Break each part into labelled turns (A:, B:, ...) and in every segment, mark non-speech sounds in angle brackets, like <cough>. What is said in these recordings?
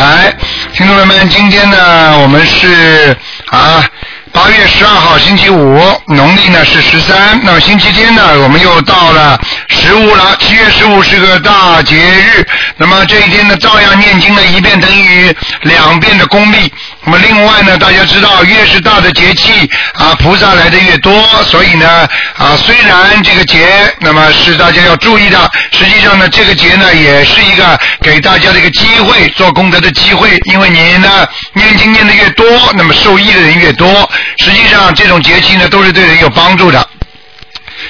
A: 来。听众朋友们，今天呢，我们是啊。八月十二号星期五，农历呢是十三。那么星期天呢，我们又到了十五了。七月十五是个大节日，那么这一天呢，照样念经呢，一遍等于两遍的功力。那么另外呢，大家知道，越是大的节气啊，菩萨来的越多，所以呢啊，虽然这个节那么是大家要注意的，实际上呢，这个节呢也是一个给大家的一个机会，做功德的机会。因为你呢念经念的越多，那么受益的人越多。实际上，这种节气呢，都是对人有帮助的。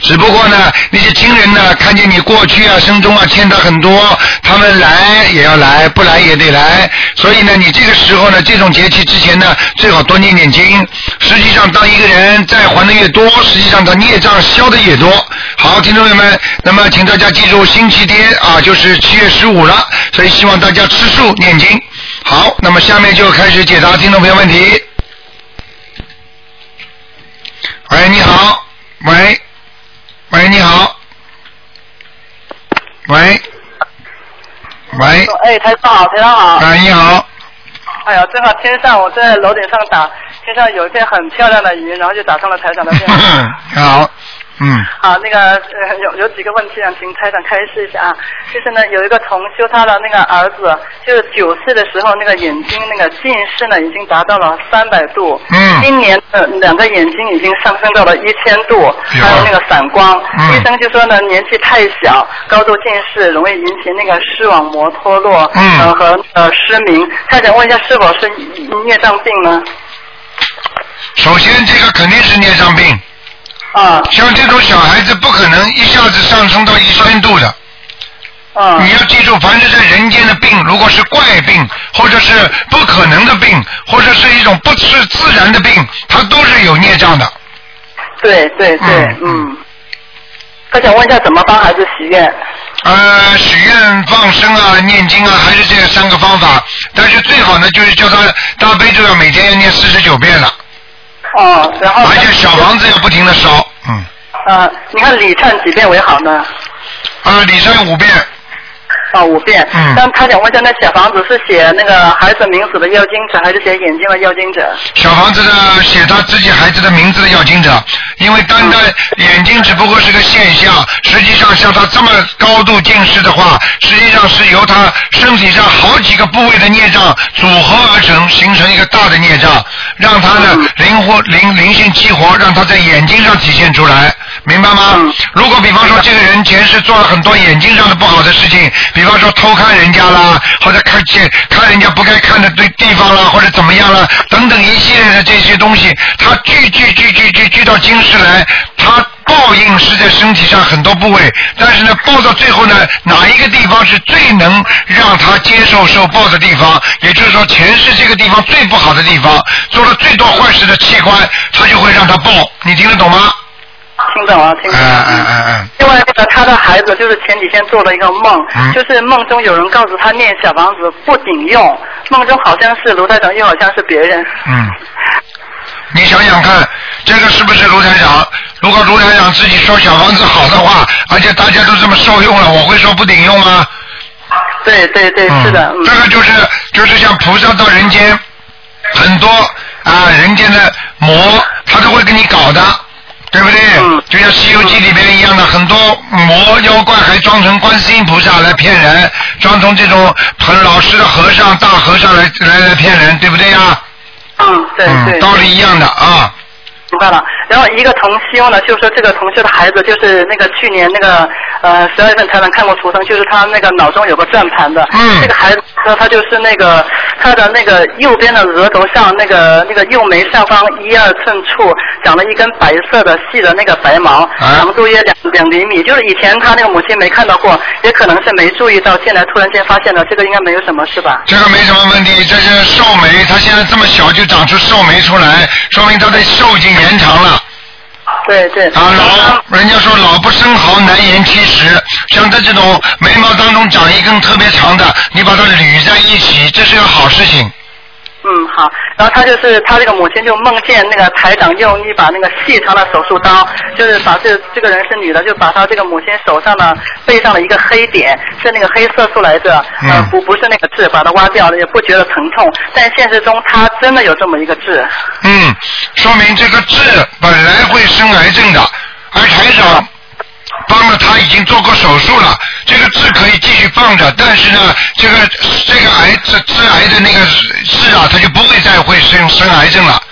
A: 只不过呢，那些亲人呢，看见你过去啊、生中啊欠他很多，他们来也要来，不来也得来。所以呢，你这个时候呢，这种节气之前呢，最好多念念经。实际上，当一个人债还的越多，实际上他孽障消的越多。好，听众朋友们，那么请大家记住，星期天啊，就是七月十五了，所以希望大家吃素念经。好，那么下面就开始解答听众朋友问题。喂，你好，喂，喂，你好，喂，喂，
B: 哎，台长好，台长好。
A: 哎，你好，
B: 哎呀，正好天上我在楼顶上打，天上有一片很漂亮的云，然后就打上了台长的电话。<laughs>
A: 好，嗯，
B: 好，那个呃有有几个问题想请台长开示一下啊，就是呢有一个同修他的那个儿子，就是九岁的时候那个眼睛那个近视呢已经达到了三百度，
A: 嗯。
B: 今年的两个眼睛已经上升到了一千度，还有那个散光，
A: 嗯。
B: 医生就说呢年纪太小，高度近视容易引起那个视网膜脱落，
A: 嗯。
B: 呃和呃失明，他想问一下是否是孽障病呢？
A: 首先这个肯定是孽障病，
B: 啊
A: 像这种小孩子不可能一下子上升到一千度的。
B: 啊
A: 你要记住，凡是在人间的病，如果是怪病，或者是不可能的病，或者是一种不是自然的病，它都是有孽障的。
B: 对对对，
A: 嗯
B: 嗯。他想问一下怎么帮孩子许愿？
A: 呃，许愿、放生啊、念经啊，还是这三个方法。但是最好呢，就是叫他大悲咒要每天要念四十九遍了，
B: 哦，然后
A: 而且小房子要不停的烧。嗯，
B: 呃，你看礼忏几遍为好呢？
A: 啊，礼忏五遍。
B: 哦，五遍。
A: 嗯
B: 但他想问一下，那小房子是写那个孩子名字的要经者，还是写眼睛的要经者？
A: 小房子的，写他自己孩子的名字的要经者，因为单单眼睛只不过是个现象，实际上像他这么高度近视的话，实际上是由他身体上好几个部位的孽障组合而成，形成一个大的孽障，让他呢灵活灵灵性激活，让他在眼睛上体现出来，明白吗？
B: 嗯
A: 如果比方说这个人前世做了很多眼睛上的不好的事情，比方说偷看人家啦，或者看见看人家不该看的对地方啦，或者怎么样啦，等等一系列的这些东西，他聚聚聚聚聚聚到今世来，他报应是在身体上很多部位，但是呢，报到最后呢，哪一个地方是最能让他接受受报的地方？也就是说，前世这个地方最不好的地方，做了最多坏事的器官，他就会让他报。你听得懂吗？
B: 听懂了，听懂
A: 嗯
B: 了。
A: 嗯嗯嗯。
B: 另外那个他的孩子就是前几天做了一个梦，
A: 嗯
B: 就是梦中有人告诉他念小房子不顶用，梦中好像是卢台长，又好像是别人。
A: 嗯，你想想看，这个是不是卢台长？如果卢台长自己说小房子好的话，而且大家都这么受用了，我会说不顶用吗？
B: 对对对，是的，嗯
A: 这个就是就是像菩萨到人间，很多啊人间的魔，他都会给你搞的。对不对？
B: 嗯
A: 就像《西游记》里边一样的，很多魔妖怪还装成观世音菩萨来骗人，装成这种很老实的和尚、大和尚来来来骗人，对不对呀？
B: 嗯，对对。
A: 嗯，道理一样的啊。
B: 明白了。然后一个同修呢，就是说这个同修的孩子就是那个去年那个呃十二月份才能看过图腾，就是他那个脑中有个转盘的。
A: 嗯
B: 这个孩子说他就是那个他的那个右边的额头上那个那个右眉上方一二寸处长了一根白色的细的那个白毛，
A: 啊
B: 长度约两两厘米。就是以前他那个母亲没看到过，也可能是没注意到，现在突然间发现了，这个应该没有什么是吧？
A: 这个没什么问题，这是寿眉，他现在这么小就长出寿眉出来，说明他的寿已经延长了。
B: 对对。
A: 啊，老人家说老不生蚝，难言七十。像他这种眉毛当中长一根特别长的，你把它捋在一起，这是个好事情。
B: 嗯，好。然后他就是他这个母亲就梦见那个台长用一把那个细长的手术刀，就是把这这个人是女的，就把他这个母亲手上的背上了一个黑点，是那个黑色素来着，呃
A: 嗯
B: 不不是那个痣，把它挖掉了，也不觉得疼痛。但现实中他真的有这么一个痣。
A: 嗯，说明这个痣本来会生癌症的，而台长帮了他已经做过手术了，这个痣可以继续放着，但是呢，这个这个癌治致癌的那个痣啊，他就不会再会生生癌症了。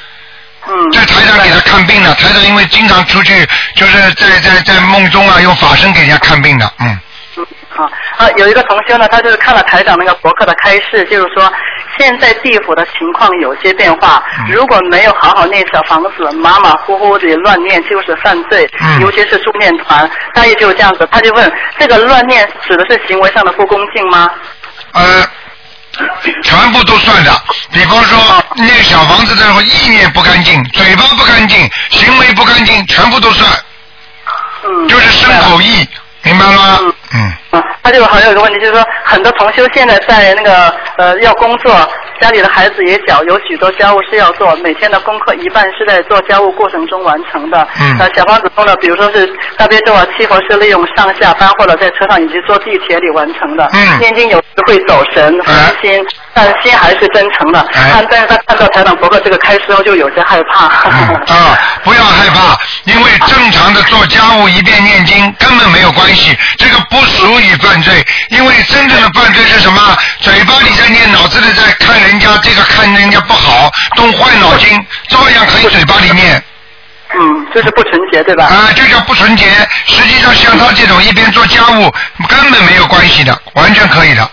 B: 嗯。
A: 这台长给他看病呢，台长因为经常出去，就是在在在梦中啊，用法身给人家看病的，嗯。
B: 好啊，有一个同修呢，他就是看了台长那个博客的开示，就是说现在地府的情况有些变化，
A: 嗯
B: 如果没有好好念小房子，马马虎虎的乱念就是犯罪，
A: 嗯
B: 尤其是助念团，大爷就是这样子。他就问，这个乱念指的是行为上的不恭敬吗？
A: 呃，全部都算的。比方说，念小房子的时候，意念不干净，嘴巴不干净，行为不干净，全部都算，
B: 嗯，
A: 就是身口意，明白了吗？嗯。
B: 嗯，他就还有一个问题，就是说很多同修现在在那个呃要工作，家里的孩子也小，有许多家务事要做，每天的功课一半是在做家务过程中完成的。
A: 嗯
B: 那，小房子中呢，比如说是大悲咒啊、七佛是利用上下班或者在车上以及坐地铁里完成的。
A: 嗯
B: 念经有时会走神分心，但心还是真诚的。
A: 哎
B: 看，但是他看到台长博客这个开示后，就有些害怕。
A: 嗯啊，不要害怕，因为正常的做家务一边念经根本没有关系，这个不属于犯罪，因为真正的犯罪是什么？嘴巴里在念，脑子里在看人家，这个看人家不好，动坏脑筋，照样可以嘴巴里念。
B: 嗯，就是不纯洁，对吧？
A: 啊，就叫不纯洁。实际上，像他这种一边做家务，根本没有关系的，完全可以的。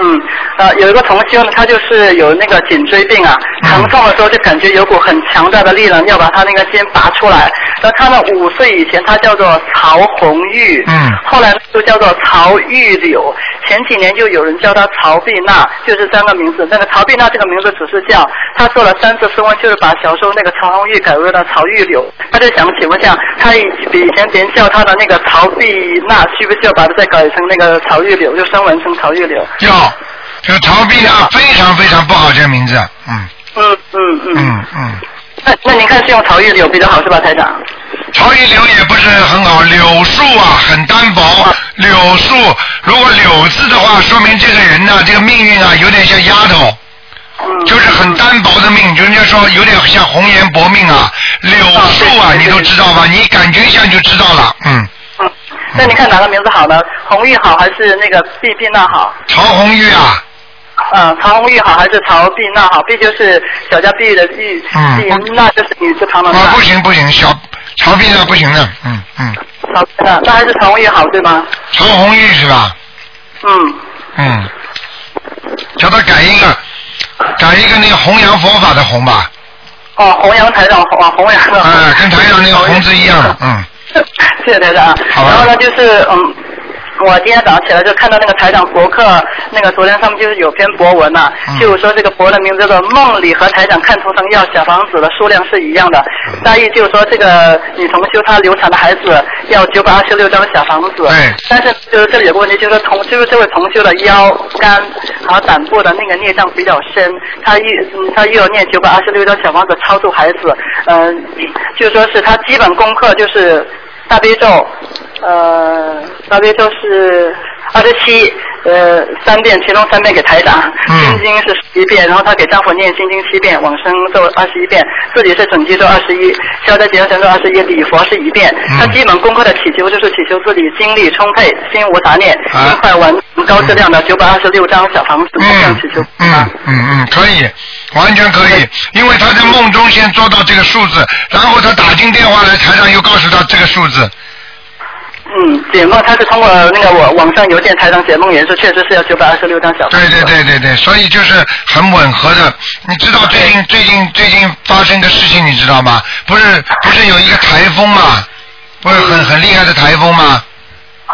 B: 嗯，呃，有一个同修呢，他就是有那个颈椎病啊，
A: 嗯
B: 疼痛的时候就感觉有股很强大的力量要把他那个肩拔出来。那他呢，五岁以前他叫做曹红玉，
A: 嗯
B: 后来就叫做曹玉柳。前几年就有人叫他曹碧娜，就是三个名字。那个曹碧娜这个名字只是叫，他做了三次试问，就是把小时候那个曹红玉改为了曹玉柳。他就想请问一下，他以比以前别人叫他的那个曹碧娜，需不需要把它再改成那个曹玉柳，就声纹成曹玉柳？
A: 要，这个逃避啊非常非常不好，这个名字。嗯
B: 嗯嗯嗯。
A: 嗯嗯。
B: 那那您看是用曹玉柳比较好是吧，台长？
A: 曹玉柳也不是很好，柳树啊很单薄，柳树如果柳字的话，说明这个人呢、这个命运啊有点像丫头，
B: 嗯。
A: 就是很单薄的命，就人家说有点像红颜薄命啊。柳树啊，你都知道吧？你感觉一下就知道了，嗯。
B: 嗯。<laughs> 那你看哪个名字好呢？红玉好还是那个碧碧娜好？
A: 曹红玉啊，
B: 嗯，曹红玉好还是曹碧娜好？碧就是小家碧玉的玉，
A: 嗯
B: 碧娜就是女字旁的娜。
A: 啊不行不行，小曹碧娜不行的，嗯嗯，
B: 曹碧娜，那还是曹红玉好对吗？
A: 曹红玉是吧？
B: 嗯。
A: 嗯，叫他改一个，改一个那个弘扬佛法的弘吧，
B: 哦，弘扬台长，哦，弘扬的。
A: 啊，跟台长那个红字一样的，嗯。<laughs>
B: 谢谢台长。
A: 好
B: 然后呢，就是嗯。我今天早上起来就看到那个台长博客，那个昨天上面就是有篇博文呐、
A: 嗯。
B: 就是说这个博的名字叫做《梦里和台长看图腾要小房子的数量是一样的》，
A: 嗯。
B: 大意就是说这个女同修她流产的孩子要九百二十六张小房子，
A: 对
B: 但是就是这里有个问题，就是说同就是这位同修的腰、肝和胆部的那个孽障比较深，他一嗯他又要念九百二十六张小房子超度孩子，嗯、就说是他基本功课就是大悲咒，呃，大悲咒是二十七，呃，三遍，其中三遍给台长，
A: 嗯。
B: 心经是十一遍，然后他给丈夫念心经七遍，往生咒二十一遍，自己是整体咒二十一，消灾吉祥神咒二十一，礼佛是一遍。
A: 嗯。
B: 他基本功课的祈求就是祈求自己精力充沛，心无杂念，
A: 啊。
B: 尽快完成高质量的九百二十六张小房子，这样祈求。
A: 嗯。嗯嗯，可以，完全可以，因为他在梦中先做到这个数字，然后他打进电话来，台上又告诉他这个数字，
B: 嗯，解梦他是通过那个网网上邮件台长解梦也是确实是要九百二十六张小房
A: 对。对对对对，所以就是很吻合的。你知道最近最近最近发生个事情，你知道吗？不是不是有一个台风嘛，不是很很厉害的台风吗？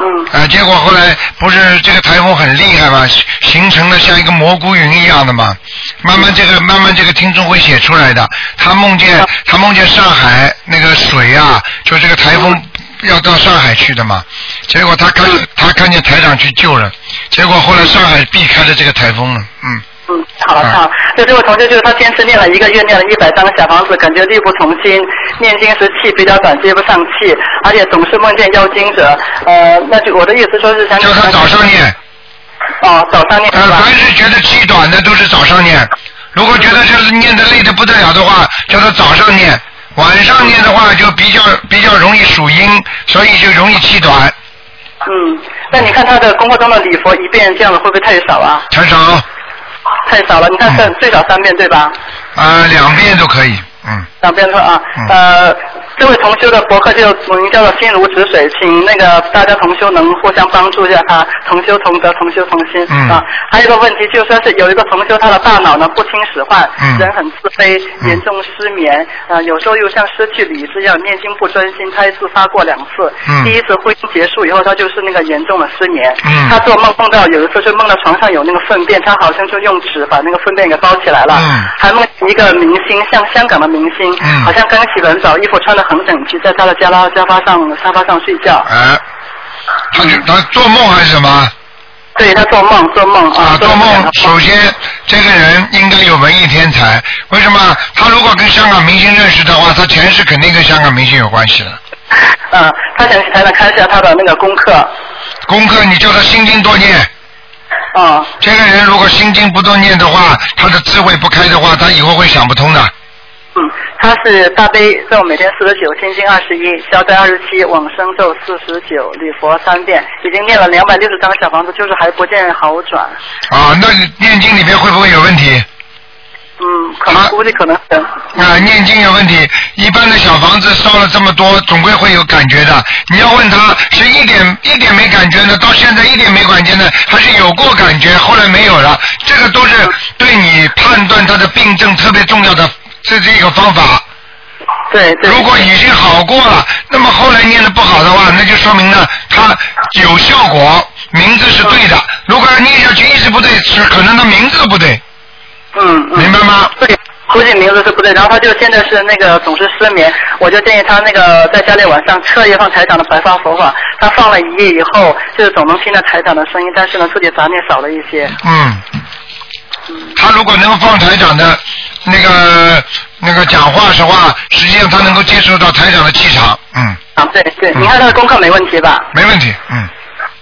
B: 嗯
A: 啊，结果后来不是这个台风很厉害嘛，形形成了像一个蘑菇云一样的嘛。慢慢这个慢慢这个听众会写出来的。他梦见他梦见上海那个水啊，就这个台风要到上海去的嘛。结果他看他看见台长去救了，结果后来上海避开了这个台风了。嗯
B: 嗯，好了好，那这位同学就是他坚持念了一个月，念了一百张小房子，感觉力不从心，念经时气比较短，接不上气，而且总是梦见妖精者。呃，那就我的意思说是想
A: 叫他早上念。
B: 哦，早上念
A: 呃，凡？是觉得气短的都是早上念，如果觉得就是念的累的不得了的话，叫他早上念。晚上念的话就比较比较容易属阴，所以就容易气短。
B: 嗯，那你看他的功课中的礼佛一遍这样的会不会太少啊？
A: 太少，
B: 太少了，你看三、
A: 嗯
B: 最少三遍对吧？
A: 啊，两遍都可以，嗯。
B: 两遍都啊，
A: 嗯
B: 呃，这位同修的博客就名叫做心如止水，请那个大家同修能互相帮助一下他，同修同德，同修同心、
A: 嗯
B: 啊。还有一个问题就说是有一个同修他的大脑呢不听使唤，
A: 嗯
B: 人很自卑，
A: 嗯
B: 严重失眠，啊，有时候又像失去理智一样，念经不专心，他一次发过两次。
A: 嗯
B: 第一次婚姻结束以后，他就是那个严重的失眠。
A: 嗯
B: 他做梦梦到有一次就梦到床上有那个粪便，他好像就用纸把那个粪便给包起来了。
A: 嗯
B: 还梦见一个明星，像香港的明星，
A: 嗯
B: 好像刚洗完澡，衣服穿得很整齐，在他的家拉沙发上沙发上睡觉。
A: 哎，他就他做梦还是什么？
B: 对他做梦做梦
A: 啊，做
B: 做
A: 梦，首先这个人应该有文艺天才。为什么？他如果跟香港明星认识的话，他前世肯定跟香港明星有关系的。
B: 嗯，<laughs> 他想才能看一下他的那个功课。
A: 功课你叫他心经多念。
B: 嗯
A: 这个人如果心经不多念的话，他的智慧不开的话，他以后会想不通的。
B: 嗯，他是大悲咒每天四十九，心经二十一，消灾二十七，往生咒四十九，礼佛三遍，已经念了两百六十张小房子，就是还不见好转。
A: 啊，那念经里面会不会有问题？
B: 嗯，可能估计可能是。
A: 啊，念经有问题。一般的小房子烧了这么多，总归会有感觉的。你要问他是一点一点没感觉呢，到现在一点没感觉呢，还是有过感觉，后来没有了。这个都是对你判断他的病症特别重要的，这是一个方法。
B: 对对。
A: 如果已经好过了，那么后来念的不好的话，那就说明呢，它有效果，名字是对的。如果要念下去一直不对，是可能他名字不对。
B: 嗯，嗯
A: 明白吗？
B: 对，估计名字是不对，然后他就现在是那个总是失眠，我就建议他那个在家里晚上彻夜放台长的白发佛法，他放了一夜以后，就是总能听到台长的声音，但是呢自己杂念少了一些。
A: 嗯，他如果能放台长的那个那个讲话的话，实际上他能够接受到台长的气场，嗯，
B: 啊，对对，
A: 嗯
B: 你看他的功课没问题吧？
A: 没问题，嗯，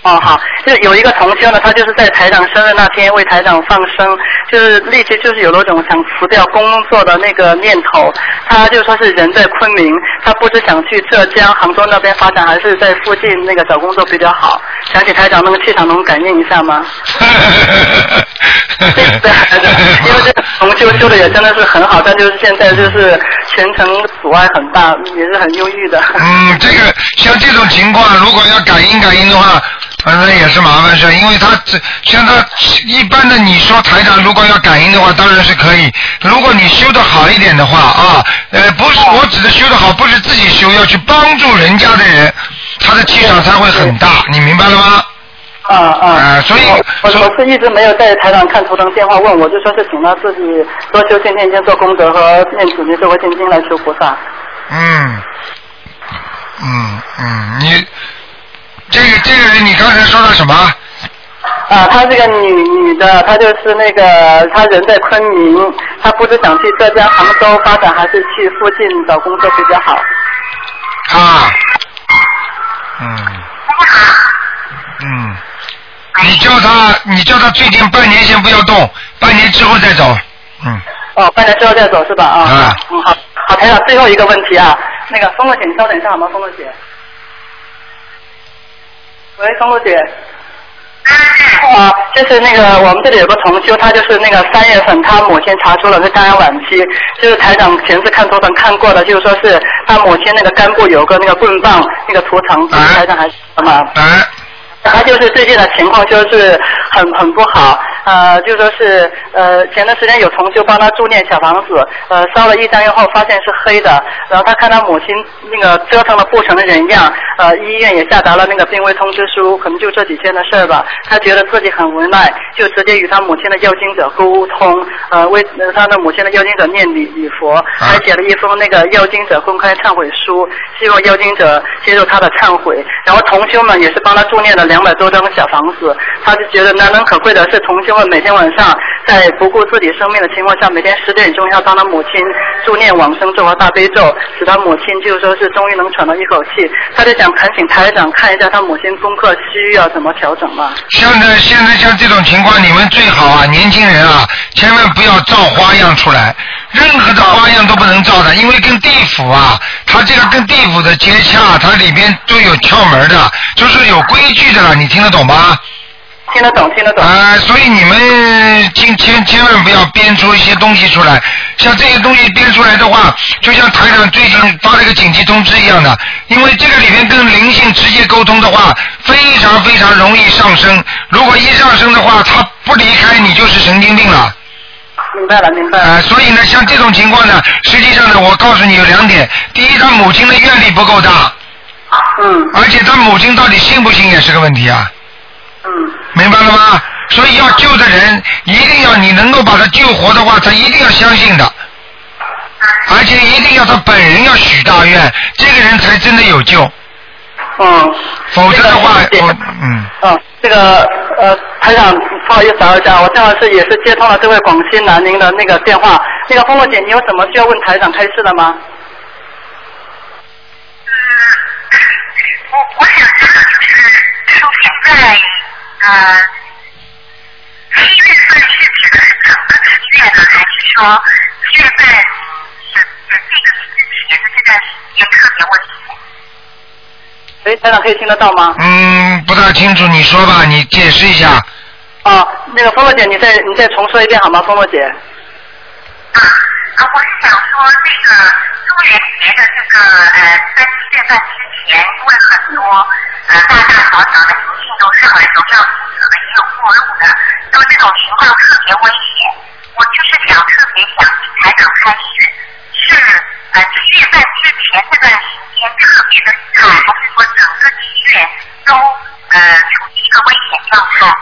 B: 哦，好，就有一个同修呢，他就是在台长生日那天为台长放生，就是立即就是有那种想辞掉工作的那个念头。他就说是人在昆明，他不知想去浙江、杭州那边发展，还是在附近那个找工作比较好。想起台长那个气场，能感应一下吗？对 <laughs> 对，因为这个我们修修的也真的是很好，但就是现在就是前程阻碍很大，也是很忧郁的。
A: 嗯，这个像这种情况，如果要感应感应的话，反正也是麻烦事，因为他这像他一般的，你说台长如果要感应的话，当然是可以。如果你修的好一点的话啊，呃，不是我指的修的好，不是自己修，要去帮助人家的人，他的气场才会很大，你明白了吗？
B: 啊啊、
A: 啊所以
B: 我
A: 所以。
B: 我是一直没有在台上看图腾电话问，我就说是请他自己多修先天经做功德和念准提社会现经来求菩萨。
A: 嗯，嗯嗯，你这个这个人，你刚才说的什么？
B: 啊，她是个女女的，她就是那个她人在昆明，她不知想去浙江、杭州发展，还是去附近找工作比较好。
A: 啊，嗯，嗯，你叫他，你叫他最近半年先不要动，半年之后再走。嗯，
B: 哦，半年之后再走是吧？啊，
A: 啊
B: 嗯好，好，台长，最后一个问题啊，那个风露姐，你稍等一下好吗？风露姐。喂，风露姐。啊，就是那个我们这里有个同修，他就是那个三月份他母亲查出了是肝癌晚期，就是台长前次看图腾看过的，就是说是他母亲那个肝部有个那个棍棒那个图腾，
A: 哎
B: 台长还是什么？
A: 哎，
B: 他就是最近的情况就是很很不好，呃，就说是呃前段时间有同修帮他助念小房子，呃烧了一张以后发现是黑的，然后他看他母亲那个折腾的不成人样，呃医院也下达了那个病危通知书，可能就这几天的事儿吧，他觉得自己很无奈，就直接与他母亲的要经者沟通，呃为呃他的母亲的要经者念礼礼佛，还写了一封那个要经者公开忏悔书，希望要经者接受他的忏悔，然后同修们也是帮他助念了两百多张小房子，他就觉得难能可贵的是同修就会每天晚上在不顾自己生命的情况下，每天十点钟要帮他母亲助念往生咒和大悲咒，使他母亲就是说是终于能喘到一口气。他就想恳请台长看一下他母亲功课需要怎么调整嘛。
A: 现在现在像这种情况，你们最好啊，年轻人啊，千万不要造花样出来，任何的花样都不能造的，因为跟地府啊，它这个跟地府的接洽，它里边都有窍门的，就是有规矩的了，你听得懂吗？
B: 听得懂，听得懂。
A: 啊、所以你们千千千万不要编出一些东西出来，像这些东西编出来的话，就像台长最近发了一个紧急通知一样的，因为这个里面跟灵性直接沟通的话，非常非常容易上升。如果一上升的话，他不离开你就是神经病了。
B: 明白了，明白了。
A: 啊、所以呢，像这种情况呢，实际上呢，我告诉你有两点：第一，他母亲的愿力不够大，
B: 嗯
A: 而且他母亲到底信不信也是个问题啊。
B: 嗯，
A: 明白了吗？所以要救的人，一定要你能够把他救活的话，他一定要相信的，而且一定要他本人要许大愿，这个人才真的有救。
B: 嗯。
A: 否则的话，
B: 这个
A: 我嗯，
B: 嗯，这个呃，台长，不好意思打扰一下，我正好是也是接通了这位广西南宁的那个电话。那个峰洛姐，你有什么需要问台长开示的吗？
C: 我我想知道，就是说现在呃，七月份是指的是整个七月呢，还是说七月份是是这个之前的这段时间特别危险？
B: 喂，台长可以听得到吗？
A: 嗯，不大清楚，你说吧，你解释一下。
B: 哦，那个风洛姐，你再你再重说一遍好吗？风洛姐。
C: 啊啊，我是想说这个中元节的这个呃在七月份之前，因为很多呃大大小小的灵性都上来走上行者的，也有过路的，那么这种情况特别危险。我就是想特别想请台长开示，是呃七月份之前这段时间特别的厉害，还是说整个七月都呃处于一个危险状态？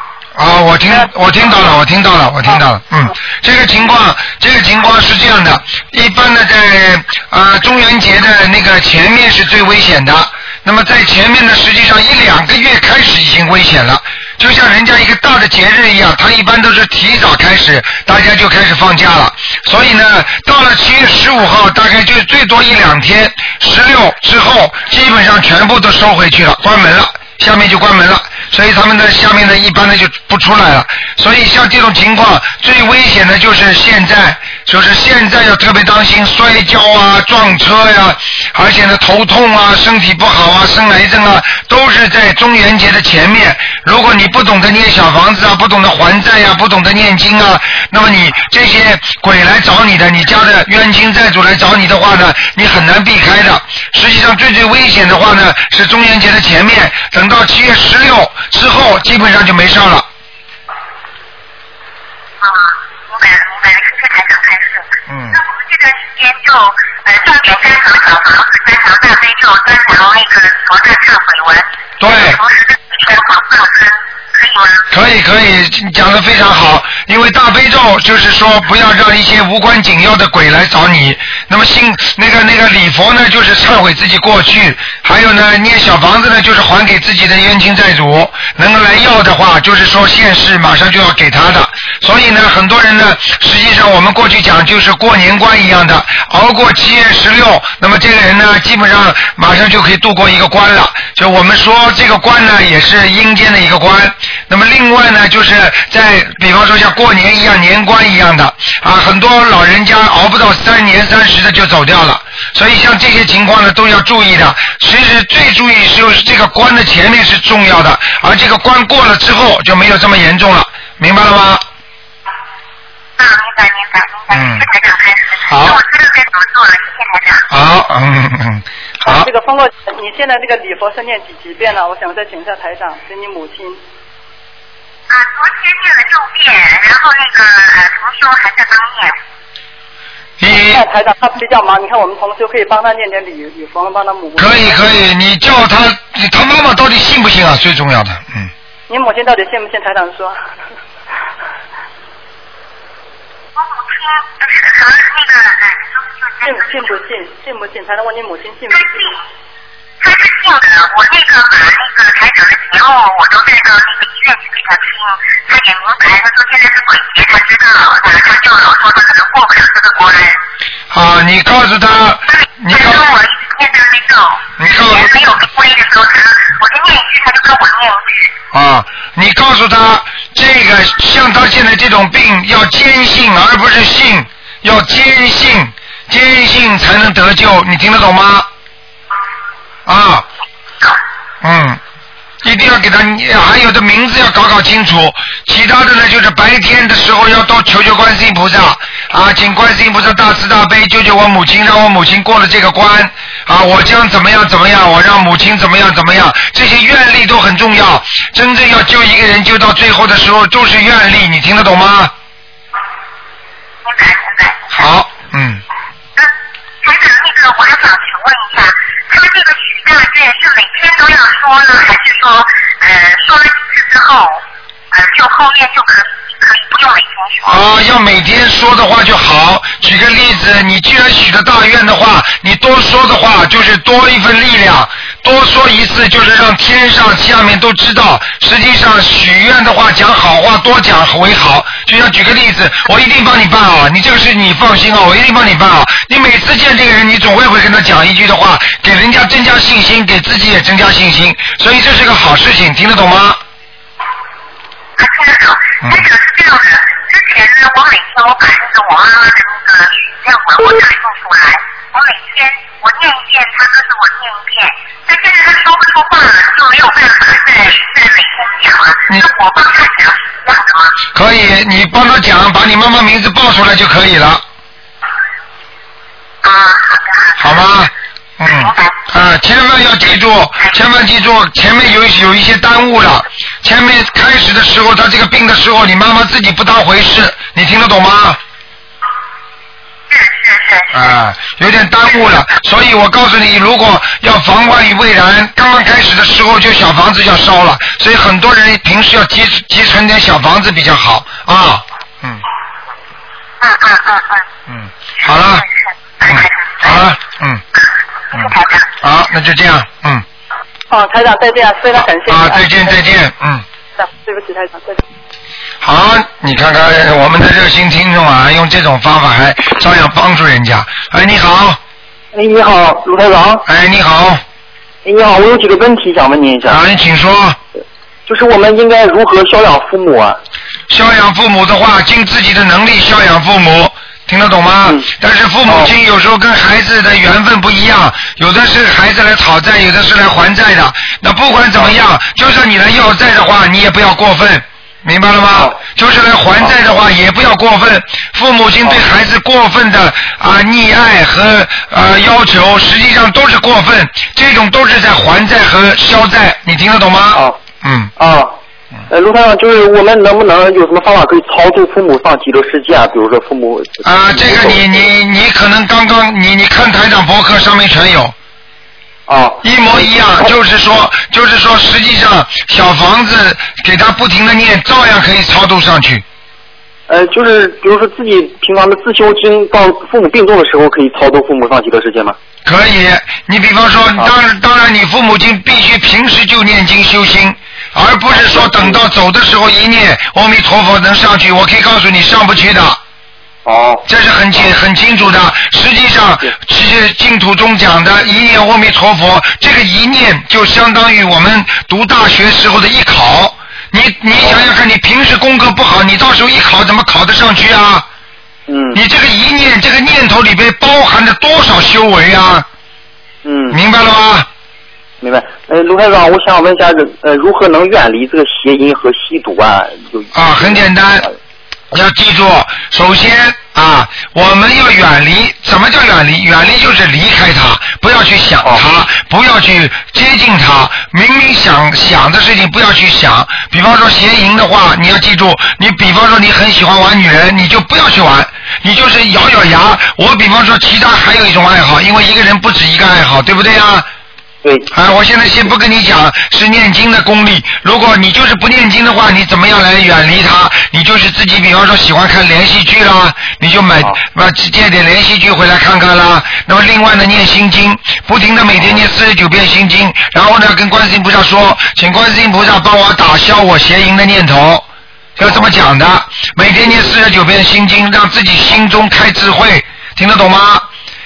A: 啊，我听我听到了，我听到了，我听到了。嗯，这个情况，这个情况是这样的，一般呢在啊、中元节的那个前面是最危险的，那么在前面呢，实际上一两个月开始已经危险了。就像人家一个大的节日一样，它一般都是提早开始，大家就开始放假了。所以呢，到了七月十五号，大概就最多一两天，十六之后，基本上全部都收回去了，关门了。下面就关门了，所以他们的下面的一般的就不出来了。所以像这种情况，最危险的就是现在，就是现在要特别当心摔跤啊、撞车呀、而且呢头痛啊、身体不好啊、生癌症啊，都是在中元节的前面。如果你不懂得念小房子啊，不懂得还债呀、不懂得念经啊，那么你这些鬼来找你的，你家的冤亲债主来找你的话呢，你很难避开的。实际上最最危险的话呢，是中元节的前面，等到七月十六之后，基本上就没事了。
C: 啊，明白了，明白了，谢谢台长开始。
A: 嗯
C: 那我们这段时间就呃重点加强小房子，加强大悲咒，加强那个佛的忏悔文。
A: 对
C: 同时全网放生，可以吗？
A: 可以可以，讲的非常好。因为大悲咒就是说不要让一些无关紧要的鬼来找你。那么信那个那个礼佛呢，就是忏悔自己过去；还有呢，念小房子呢，就是还给自己的冤亲债主。能够来要的话，就是说现世马上就要给他的。所以呢，很多人呢，实际上我们过去讲就是过年关一样的，熬过七月十六，那么这个人呢，基本上马上就可以度过一个关了。就我们说这个关呢，也是阴间的一个关。那么另外呢，就是在比方说像过年一样年关一样的啊，很多老人家熬不到三年三十的就走掉了。所以像这些情况呢，都要注意的。其实最注意就是这个关的前面是重要的，而这个关过了之后就没有这么严重了，明白了吗？
C: 啊，明白明白明白，
A: 嗯
C: 谢谢台长开示。
A: 好
C: 那我知道该怎么做了，谢谢台长。
A: 好，嗯嗯，好
B: 这。个风洛，你现在这个礼佛是念几几遍了？我想再请教台长，给你母亲。
C: 啊，昨天念了六遍，然后那个呃重修还在当念。
A: 你
B: 那台长他比较忙，你看我们同修可以帮他念点礼礼佛，帮他母。
A: 可以可以，你叫他，他妈妈到底信不信啊？最重要的，嗯。
B: 你母亲到底信不信？台长说。
C: 我母亲是和那个呃，就是
B: 信信不信？信不信？才能问你母亲信不信？
C: 他是信的。我那个把那个台长的节目，我都带到那个医院去给他听，他也明白，他说现在是鬼节，他知道，他他就老说他可能过不了这个关。
A: 啊，你告诉他，你告
C: 他说我一直念大悲咒，
A: 你告诉
C: 没有皈依的时候，他我就念一句，他就跟我念一句。
A: 啊，你告诉他，这个像他现在这种病要坚信，而不是信，要坚信，坚信才能得救，你听得懂吗？啊，嗯，一定要给他，还有的名字要搞搞清楚，其他的呢就是白天的时候要多求求观世音菩萨啊，请观世音菩萨大慈大悲救救我母亲，让我母亲过了这个关啊，我将怎么样怎么样，我让母亲怎么样怎么样，这些愿力都很重要。真正要救一个人，救到最后的时候都是愿力，你听得懂吗？
C: 明白明白。
A: 好，嗯，
C: 嗯，台长，那个我还想请问一下，他这个许大愿是每天都要说呢，还是说，呃，说了几次之后，呃，就后面就可以可以不用每天说？
A: 啊，要每天说的话就好。举个例子，你既然许了大愿的话，你多说的话就是多一份力量，多说一次就是让天上下面都知道。实际上许愿的话，讲好话多讲为好。就像举个例子，我一定帮你办啊，你这个事你放心啊，我一定帮你办啊。你每次见这个人，你总会会跟他讲一句的话，给人家增加信心，给自己也增加信心，所以这是个好事情，听得懂吗？
C: 啊，听得懂。台长是这样的，之前呢，我每天我把那个我妈妈的那个许愿文我打印出来，我每天我念一遍，他跟着我念一遍。但现在他说不出话了，就没有办法再再每天讲了。
A: 你
C: 那我帮他讲是一样的吗？
A: 可以，你帮他讲，把你妈妈名字报出来就可以了。
C: 啊，好的。好
A: 吗？嗯，啊，千万要记住，千万记住，前面有有一些耽误了。前面开始的时候，他这个病的时候，你妈妈自己不当回事，你听得懂吗？啊，有点耽误了，所以我告诉你，如果要防患于未然，刚刚开始的时候就小房子要烧了，所以很多人平时要积积存点小房子比较好啊。嗯
C: 嗯嗯嗯嗯。
A: 嗯，好了，嗯，好了，嗯嗯，好，那就这样，嗯，
B: 哦，台长再见，非常感谢。
A: 啊，再见再见，嗯。
B: 啊。对不起，台长，再见。
A: 好，你看看我们的热心听众啊，用这种方法还照样帮助人家。哎，你好，
D: 哎，你好，卢台长。
A: 哎，你好，
D: 哎，你好，我有几个问题想问您一下。
A: 啊，你请说。
D: 就是我们应该如何孝养父母啊？
A: 孝养父母的话，尽自己的能力孝养父母，听得懂吗？
D: 嗯
A: 但是父母亲有时候跟孩子的缘分不一样，有的是孩子来讨债，有的是来还债的。那不管怎么样，就算你来要债的话，你也不要过分。明白了吗？就是来还债的话，也不要过分。父母亲对孩子过分的啊溺爱和呃要求，实际上都是过分，这种都是在还债和消债。你听得懂吗？
D: 啊
A: 嗯。
D: 啊。呃，卢台长，就是我们能不能有什么方法可以超度父母上极乐世界啊？比如说父母。
A: 啊，这个你你你可能刚刚你你看台长博客上面全有，
D: 啊。
A: 一模一样，就是说就是说，实际上小房子给他不停的念，照样可以超度上去。
D: 呃，就是比如说自己平常的自修经，到父母病重的时候，可以超度父母上去的时间吗？
A: 可以，你比方说，当然当然，你父母亲必须平时就念经修心，而不是说等到走的时候一念阿弥陀佛能上去。我可以告诉你，上不去的。
D: 哦。
A: 这是很清很清楚的。实际上，其实净土中讲的一念阿弥陀佛，这个一念就相当于我们读大学时候的一考。你你想想看，你平时功课不好，你到时候一考怎么考得上去啊？
D: 嗯。
A: 你这个一念，这个念头里边包含着多少修为啊？
D: 嗯。
A: 明白了吗？
D: 明白。呃，卢台长，我想问一下，呃，如何能远离这个邪淫和吸毒啊？有
A: 啊，很简单，要记住，首先啊，我们要远离。什么叫远离？远离就是离开它，不要去想它，不要去接近它。明明想想的事情，不要去想。比方说邪淫的话，你要记住，你比方说你很喜欢玩女人，你就不要去玩，你就是咬咬牙。我比方说其他还有一种爱好，因为一个人不止一个爱好，对不对啊？
D: 对，
A: 啊，我现在先不跟你讲是念经的功力，如果你就是不念经的话，你怎么样来远离它？你就是自己，比方说喜欢看连续剧啦，你就买
D: 好
A: 把借点连续剧回来看看啦。那么另外呢，念心经，不停的每天念四十九遍心经，然后呢跟观世音菩萨说，请观世音菩萨帮我打消我邪淫的念头。要这么讲的，每天念四十九遍心经，让自己心中开智慧，听得懂吗？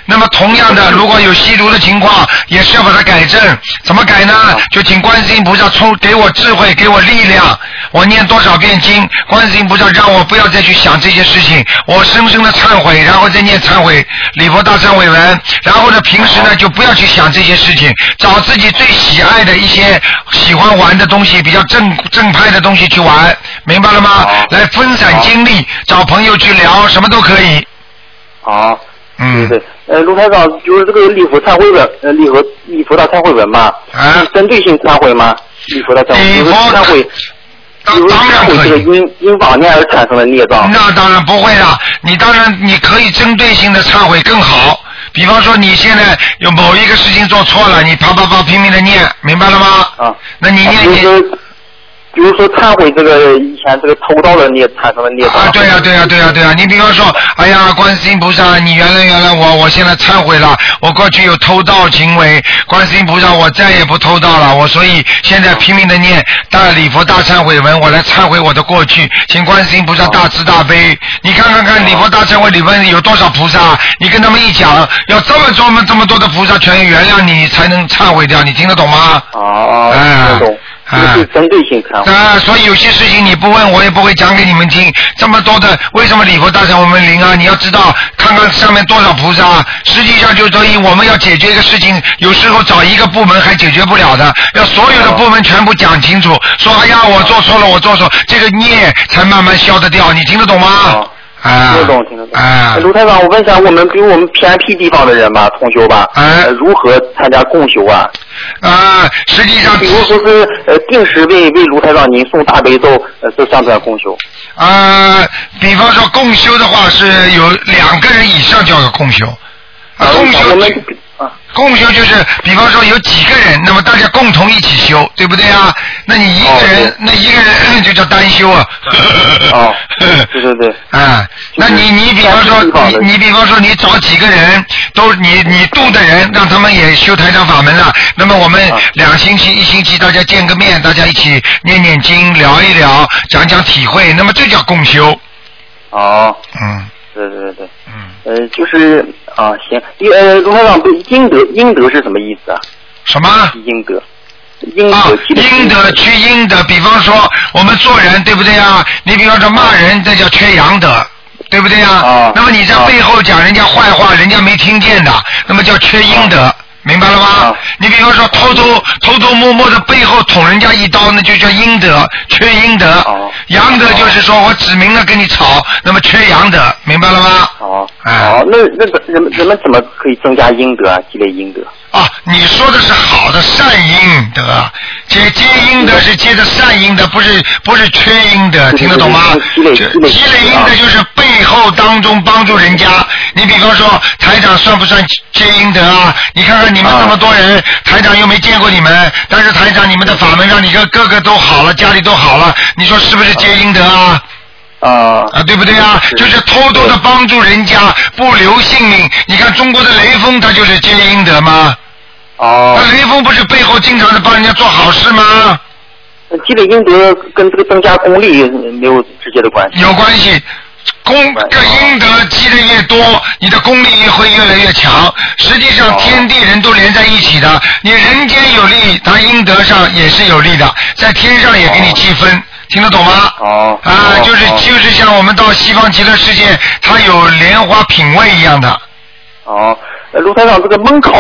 A: 那么同样的，如果有吸毒的情况，也是要把它改正。怎么改呢？就请观世音菩萨充给我智慧，给我力量。我念多少遍经，观世音菩萨让我不要再去想这些事情，我深深的忏悔，然后再念忏悔礼佛大忏悔文。然后呢，平时呢就不要去想这些事情，找自己最喜爱的一些喜欢玩的东西，比较正正派的东西去玩，明白了吗？来分散精力，找朋友去聊，什么都可以。
D: 好，
A: 嗯
D: 对，对，呃，卢台长就是这个礼佛忏悔文，呃，礼佛礼佛的忏悔文嘛，
A: 啊
D: 针对性忏悔吗？礼佛的忏悔，
A: 礼佛
D: 忏悔，
A: 当当然
D: 忏悔这个
A: 可以。
D: 因因妄念而产生的孽障。
A: 那当然不会的，你当然你可以针对性的忏悔更好。比方说你现在有某一个事情做错了，你啪啪啪拼命的念，明白了吗？
D: 啊，
A: 那你念念
D: 比如说，比如说忏悔这个以前这个偷盗的孽产生的孽障。
A: 啊，对呀、对呀、对呀、对呀、你比方说，哎呀，观世音菩萨，你原来原来我，我现在忏悔了，我过去有偷盗行为，观世音菩萨，我再也不偷盗了，我所以现在拼命的念大礼佛大忏悔文，我来忏悔我的过去，请观世音菩萨大慈大悲。你看看看礼佛大忏悔里面有多少菩萨，你跟他们一讲，要这么这么这么多的菩萨全原谅你，才能忏悔掉，你听得懂吗？
D: 啊，
A: 哎
D: 听得懂，
A: 啊，所以有些事情你不问我也不会讲给你们听。这么多的，为什么礼佛大忏我们灵啊？你要知道，看看上面多少菩萨，实际上就等于我们要解决一个事情，有时候找一个部门还解决不了的，要所有的部门全部讲清楚，说哎呀我做错了，我做错，这个孽才慢慢消得掉，你听得懂吗
D: 啊？
A: 啊，
D: 听得懂，听得懂。
A: 啊
D: 哎，卢台长，我问一下，我们比如我们偏僻地方的人吧，同修吧，如何参加共修啊？
A: 啊，实际上
D: 比如说是呃定时为为卢台长您送大悲咒，呃，这算不算共修？
A: 啊，比方说共修的话是有两个人以上叫做共修，啊，共修
D: 我们啊，
A: 共修就是，比方说有几个人，那么大家共同一起修，对不对啊？那你一个人，
D: 哦
A: 那一个人 <coughs> 就叫单修啊。
D: 哦，<laughs> 对对对，
A: 啊，那你你比方说你你比方说你找几个人都你你度的人，让他们也修台长法门了。那么我们
D: 啊
A: 两星期一星期大家见个面，大家一起念念经，聊一聊，讲讲体会，那么这叫共修。
D: 哦，
A: 嗯
D: 对对对对，
A: 嗯。
D: 呃，就是啊，行，一呃，卢台长，对阴德阴德是什么意思啊？
A: 什么？
D: 阴德，阴
A: 啊阴德缺阴德，比方说我们做人对不对啊？你比方说骂人，这叫缺阳德。对不对啊？
D: 啊
A: 那么你在背后讲人家坏话，人家没听见的，那么叫缺阴德，明白了吗？
D: 啊
A: 你比方说偷偷偷偷摸摸的背后捅人家一刀，那就叫阴德，缺阴德。
D: 哦
A: 阳德就是说我指明了跟你吵，那么缺阳德，明白了吗？
D: 哦，那那个人们人们怎么可以增加阴德啊？积累阴德？
A: 啊，你说的是好的善阴德，接接阴德是接的善阴德，不是不是缺阴德，听得懂吗？
D: 积累
A: 这
D: 积累
A: 阴德就是背后当中帮助人家。你比方说台长算不算接阴德啊？你看看你们那么多人，台长又没见过你们，但是台长你们的法门让你个个个都好了，家里都好了，你说是不是接阴德啊？
D: 啊
A: 啊，对不对啊？就是偷偷的帮助人家，不留性命。你看中国的雷锋，他就是接阴德吗？
D: 哦
A: 那，雷锋不是背后经常的帮人家做好事吗？
D: 积累阴德跟这个增加功力没有直接的关系。
A: 有关系。功这阴德积的越多，你的功力也会越来越强。实际上，
D: 哦
A: 天地人都连在一起的。你人间有利，他阴德上也是有利的，在天上也给你积分，听得懂吗？
D: 哦
A: 啊，
D: 哦
A: 就是
D: 哦
A: 就是像我们到西方极乐世界，它有莲花品位一样的。
D: 哦，呃卢台长，这个蒙考，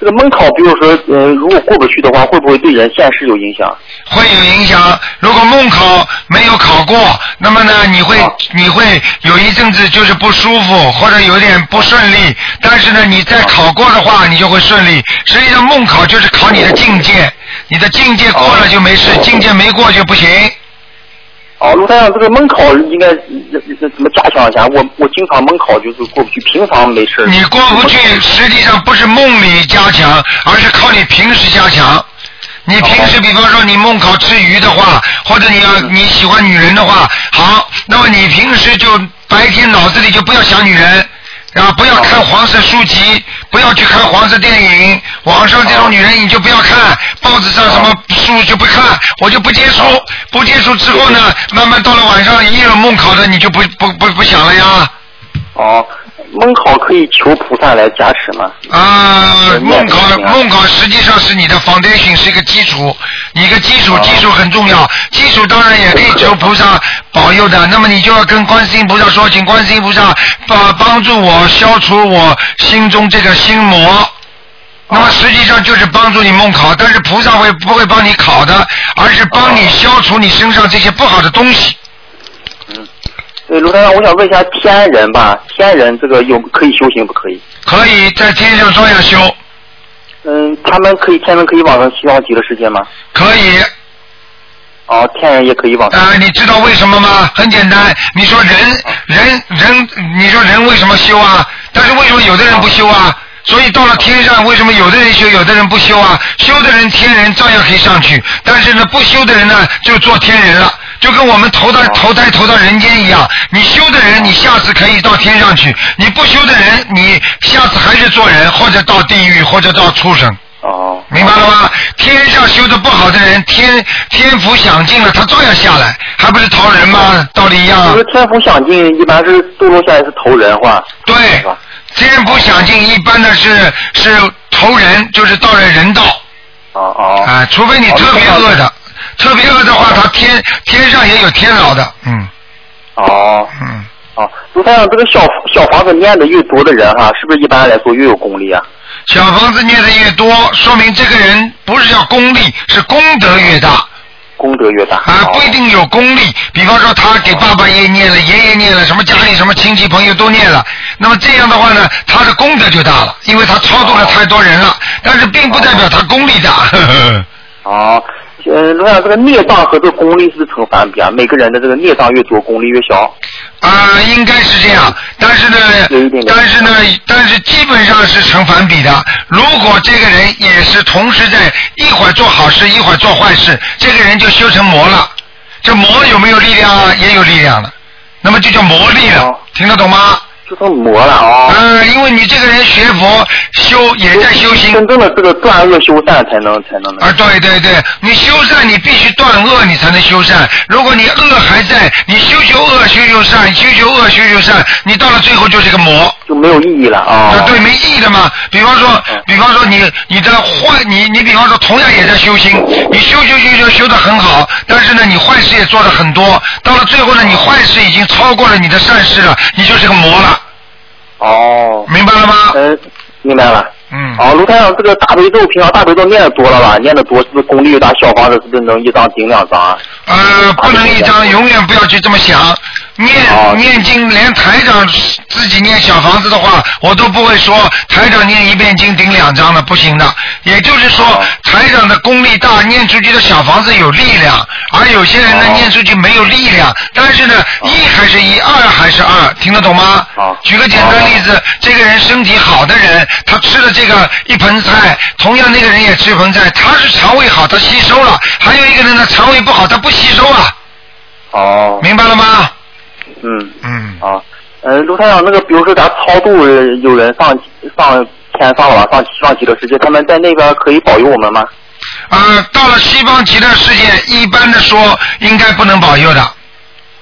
D: 这个蒙考，比如说，呃，如果过不去的话，会不会对人现世有影响？
A: 会有影响。如果梦考没有考过，那么呢，你会
D: 啊
A: 你会有一阵子就是不舒服，或者有点不顺利。但是呢，你再考过的话，你就会顺利。实际上，梦考就是考你的境界，你的境界过了就没事，境界没过就不行。
D: 哦，卢台长，这个梦考应该呃呃怎么加强一下？我我经常梦考就是过不去，平常没事。
A: 你过不去，实际上不是梦里加强，而是靠你平时加强。你平时，比方说你梦考吃鱼的话，或者你要你喜欢女人的话，好，那么你平时就白天脑子里就不要想女人，啊，不要看黄色书籍，不要去看黄色电影，网上这种女人你就不要看，报纸上什么书就不看，我就不接触，不接触之后呢，慢慢到了晚上一有梦考的你就不不不不想了呀。
D: 哦，梦考可以求菩萨来加持吗？
A: 啊，梦考梦考实际上是你的 foundation 是一个基础，你一个基础，基础很重要，基础当然也可以求菩萨保佑的。那么你就要跟观世音菩萨说，请观世音菩萨帮帮助我消除我心中这个心魔。那么实际上就是帮助你梦考，但是菩萨会不会帮你考的，而是帮你消除你身上这些不好的东西。
D: 对，卢台长，我想问一下天人吧，天人这个有可以修行不可以？
A: 可以在天上照样修，
D: 嗯，他们可以天人可以往上西方极乐世界吗？
A: 可以。
D: 哦，天人也可以往上。
A: 啊、你知道为什么吗？很简单，你说人人人，你说人为什么修啊？但是为什么有的人不修啊？所以到了天上，为什么有的人修，有的人不修啊？修的人天人照样可以上去，但是呢，不修的人呢，就做天人了。就跟我们投到投胎投到人间一样，你修的人，你下次可以到天上去；你不修的人，你下次还是做人，或者到地狱，或者到畜生。
D: 哦。
A: 明白了吗？天上修的不好的人，天天福享尽了，他照样下来，还不是投人吗？道理一样啊
D: 就。是天福享尽，一般是堕落下来是投人话。
A: 对，天福享尽一般的是是投人，就是到了人道
D: 哦哦。
A: 啊，除非你特别恶的，特别恶的话，他天天上也有天牢的，嗯
D: 哦。
A: 嗯。
D: 哦，卢台长，这个小小房子念的越多的人哈，是不是一般来说越有功力啊？
A: 小房子念的越多，说明这个人不是叫功力，是功德越大。
D: 功德越大。
A: 啊，不一定有功力。比方说，他给爸爸也念了，爷爷念了，什么家里什么亲戚朋友都念了，那么这样的话呢，他的功德就大了，因为他超度了太多人了。但是并不代表他功力大。呵呵
D: 哦，呃，卢台长，这个孽障和这个功力是成反比啊？每个人的这个孽障越多，功力越小。
A: 啊、应该是这样，但是呢，但是呢，但是基本上是成反比的。如果这个人也是同时在一会儿做好事，一会儿做坏事，这个人就修成魔了。这魔有没有力量啊？也有力量了，那么就叫魔力了，听得懂吗？
D: 就成魔了哦。
A: 嗯，因为你这个人学佛修也在修心。
D: 真正的这个断恶修善才能才能。
A: 啊，对对对，你修善你必须断恶，你才能修善。如果你恶还在，你修修恶，修修善，修修恶，修修善，你到了最后就是个魔。
D: 就没有意义了啊。
A: 啊，对，没意义的嘛。比方说，比方说你你的坏，你你比方说同样也在修心，你修修修修修的很好，但是呢，你坏事也做的很多，到了最后呢，你坏事已经超过了你的善事了，你就是个魔了。
D: 哦。
A: 明白了吗？
D: 嗯，明白了。
A: 嗯。
D: 哦，卢台长，这个大悲咒，平常大悲咒念的多了吧？念的多，是不是功力越大？小房子是不是能一张顶两张啊？
A: 呃，不能一张，永远不要去这么想。念、念经，连台长自己念小房子的话，我都不会说台长念一遍经顶两张的，不行的。也就是说，台长的功力大，念出去的小房子有力量，而有些人呢，念出去没有力量。但是呢，一还是一，二还是二，听得懂吗？举个简单例子，这个人身体好的人，他吃了这个一盆菜，同样那个人也吃一盆菜，他是肠胃好，他吸收了；还有一个人呢，肠胃不好，他不吸收啊。
D: 哦。
A: 明白了吗？
D: 嗯。
A: 嗯。
D: 啊，呃，卢台长，那个比如说咱超度呃有人上上天上了吧，上西方极乐世界，他们在那边可以保佑我们吗？
A: 啊，到了西方极乐世界，一般的说应该不能保佑的。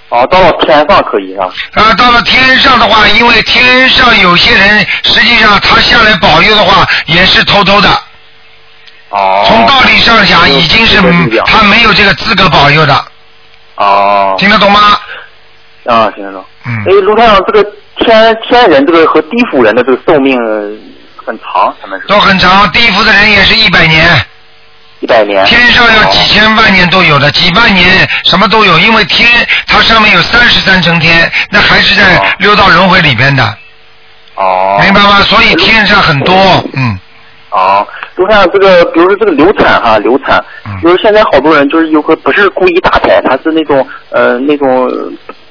D: 哦，到了天上可以是吧？
A: 啊，到了天上的话，因为天上有些人，实际上他下来保佑的话，也是偷偷的。
D: 哦。
A: 从道理上讲，已经是他没有这个资格保佑的。
D: 哦。
A: 听得懂吗？
D: 啊，听得懂。
A: 嗯。
D: 哎，卢台长，这个天天人这个和地府人的这个寿命呃很长，他们是
A: 都很长，地府的人也是一百年。
D: 一百年。
A: 天上要几千万年都有的，几万年什么都有，因为天它上面有三十三层天，那还是在六道轮回里边的。
D: 哦。
A: 明白吗？所以天上很多，嗯。
D: 哦，就像这个，比如说这个流产哈，流产，
A: 嗯
D: 比如现在好多人就是有个不是故意打胎，他是那种呃那种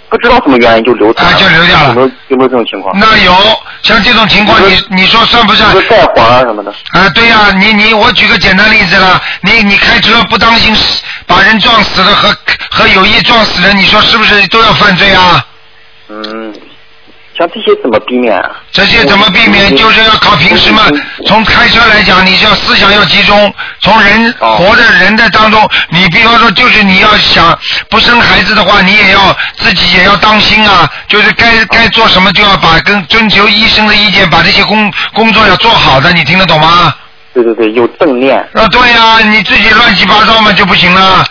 D: 不知道什么原因就流产，
A: 啊就流掉了
D: 有没有有没有这种情况？
A: 那有像这种情况，你你说算不算
D: 就？是带黄啊什么的。
A: 啊，对呀、你你我举个简单例子了，你你开车不当心把人撞死了和和有意撞死人，你说是不是都要犯罪啊？
D: 嗯，像这些怎么避免啊？
A: 这些怎么避免？就是要靠平时嘛。从开车来讲，你要思想要集中，从人
D: 哦
A: 活着人的当中，你比方说，就是你要想不生孩子的话，你也要自己也要当心啊。就是该该做什么就要把跟征求医生的意见，把这些工工作要做好的，你听得懂吗？
D: 对对对，有正念。
A: 啊，对呀、你自己乱七八糟嘛就不行了。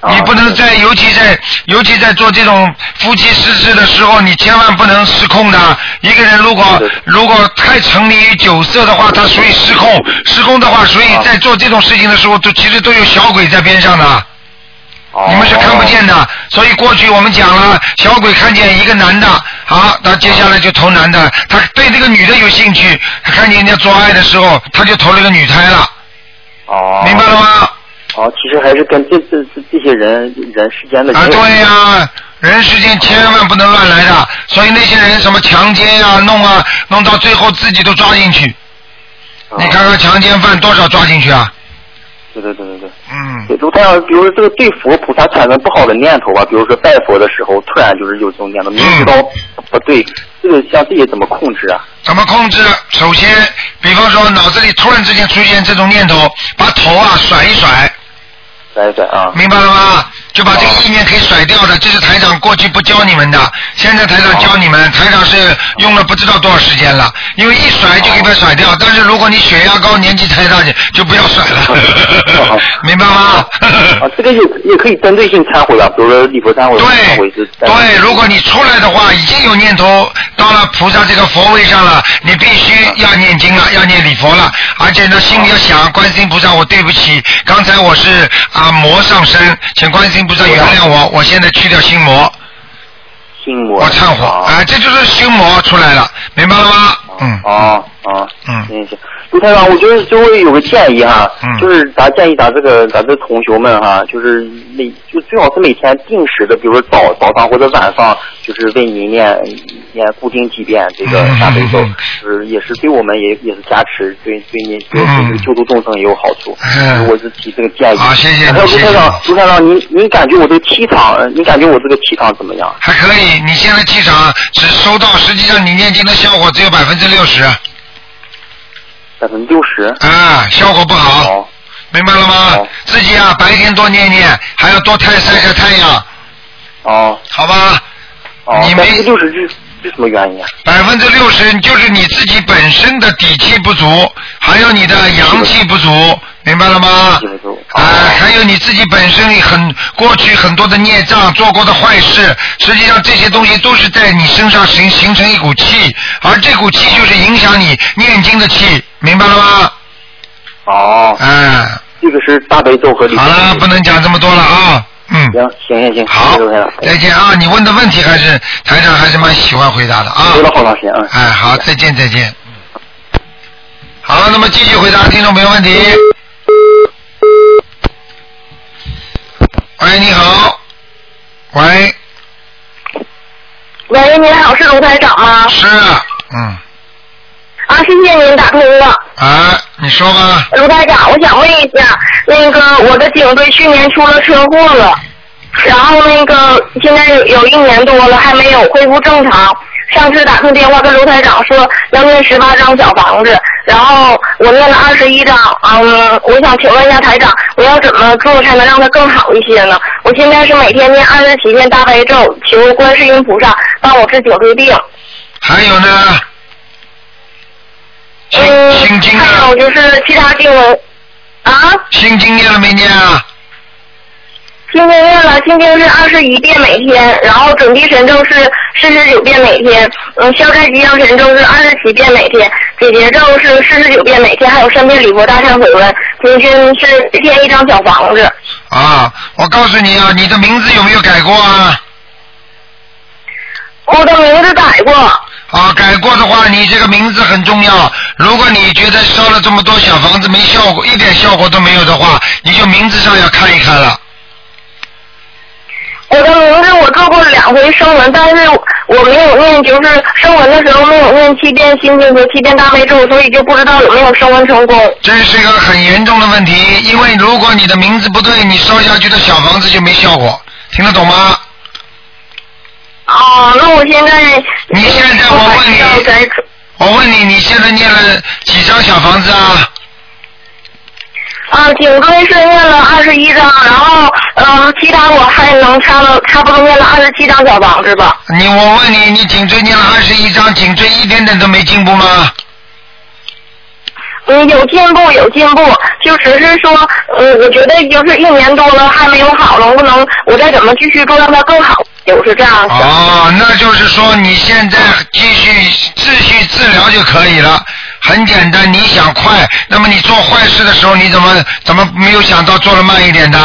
D: 啊
A: 你不能在，尤其在尤其在做这种夫妻失事的时候，你千万不能失控的。一个人如果如果太沉迷于酒色的话，他属于失控。失控的话，所以
D: 啊
A: 在做这种事情的时候，都其实都有小鬼在边上的。
D: 哦
A: 你们是看不见的，所以过去我们讲了，小鬼看见一个男的，好，他接下来就投男的，他对这个女的有兴趣，他看见人家做爱的时候，他就投了个女胎了，
D: 哦，
A: 明白了吗？
D: 哦，其实还是跟这这这这些人人世间的
A: 啊，对呀、人世间千万不能乱来的，所以那些人什么强奸呀、弄啊，弄到最后自己都抓进去。
D: 啊
A: 你看看强奸犯多少抓进去啊？
D: 对对对对对。
A: 嗯，
D: 对，如太阳，比如说这个对佛菩萨产生不好的念头吧，比如说拜佛的时候，突然就是有这种念头，明知道不对，这个像这些怎么控制啊？
A: 怎么控制？首先，比方说脑子里突然之间出现这种念头，把头啊甩一甩，
D: 来一甩啊。
A: 明白了吗？就把这个意念可以甩掉的，这是台长过去不教你们的，现在台长教你们，台长是用了不知道多少时间了，因为一甩就可以把它甩掉，但是如果你血压高、年纪太大，就就不要甩了，明白吗？
D: 啊，这个也也可以针对性忏悔啊，比如说礼佛忏悔、忏悔是。
A: 对，如果你出来的话，已经有念头到了菩萨这个佛位上了，你必须要念经了，要念礼佛了，而且呢，心里要想，观世音菩萨，我对不起，刚才我是啊魔上身，请观世音菩萨原谅我，我现在去掉心魔，
D: 心魔。
A: 我忏悔，啊，这就是心魔出来了，明白了吗？嗯，
D: 哦哦，
A: 嗯
D: 行行，卢台长，我就是就会有个建议哈，
A: 嗯
D: 就是咱建议咱这个咱这同学们哈，就是每就最好是每天定时的，比如说早早上或者晚上，就是为您念念固定几遍这个大悲咒
A: 嗯，
D: 是也是对我们也也是加持，对对您对
A: 这
D: 个救度众生也有好处。
A: 嗯
D: 我是提这个建议。
A: 好谢谢你
D: 还有卢
A: 谢谢
D: 台长，卢台长，您您感觉我这个气场，呃您感觉我这个气场怎么样？
A: 还可以，你现在气场只收到，实际上你念经的效果只有百分之六十，
D: 百分之六十。
A: 啊，效果不好。
D: 好。
A: 明白了吗？自己啊，白天多念念，还要多太晒晒太阳，
D: 哦
A: 好吧？
D: 哦
A: 你，没
D: 百分之六十什么原因啊？
A: 百分之六十就是你自己本身的底气不足，还有你的阳气不足，明白了吗。啊、还有你自己本身很过去很多的孽障做过的坏事，实际上这些东西都是在你身上形形成一股气，而这股气就是影响你念经的气，明白了吗？
D: 哦，
A: 哎、
D: 这个是大悲咒和。
A: 好了，不能讲这么多了啊，嗯。
D: 行行行行，
A: 好再见啊！你问的问题还是台长还是蛮喜欢回答的啊。
D: 说了好长时间啊。
A: 哎，好，再见再见。好，那么继续回答听众朋友问题。喂，你好。喂，
E: 喂，您好，是卢台长吗？
A: 是，嗯，
E: 啊，谢谢您打通了。
A: 啊，你说吧。
E: 卢台长，我想问一下，那个我的颈椎去年出了车祸了，然后那个现在有有一年多了还没有恢复正常。上次打通电话跟卢台长说要念十八张小房子，然后我念了二十一张。嗯，我想请问一下台长，我要怎么做才能让它更好一些呢？我现在是每天念二十七遍大悲咒，求观世音菩萨帮我治颈椎病。
A: 还有呢？心
E: 嗯，
A: 心经
E: 还有
A: 啊，
E: 就是其他经文啊。
A: 心经念了没念啊？
E: 心经念了，心经是二十一遍每天，然后准提神咒是四十九遍每天，嗯，消灾吉祥神咒是二十七遍每天，解结咒是四十九遍每天，还有三遍礼佛大忏悔文，平均是一天一张小房子。
A: 啊，我告诉你啊，你的名字有没有改过啊？
E: 我的名字改过，
A: 啊，改过的话，你这个名字很重要。如果你觉得烧了这么多小房子没效果，一点效果都没有的话，你就名字上要看一看了。
E: 我的名字我做过两回声纹，但是我没有念，就是声纹的时候没有念七遍心经和七遍大悲咒，所以就不知道有没有声纹成功。
A: 这是一个很严重的问题，因为如果你的名字不对，你烧下去的小房子就没效果，听得懂吗？
E: 啊，那我现在
A: 你现在我问你我问你，你现在念了几张小房子啊？
E: 啊，颈椎是念了二十一张，然后呃，其他我还能差了差不多念了二十七张小房子吧。
A: 你我问你，你颈椎念了二十一张，颈椎一点点都没进步吗？
E: 嗯，有进步，有进步，就只是说，嗯，我觉得就是一年多了还没有好，能不能我再怎么继续做让它更好？就是这样想。
A: 哦，那就是说你现在继续继续治疗就可以了，很简单。你想快，那么你做坏事的时候，你怎么怎么没有想到做的慢一点的？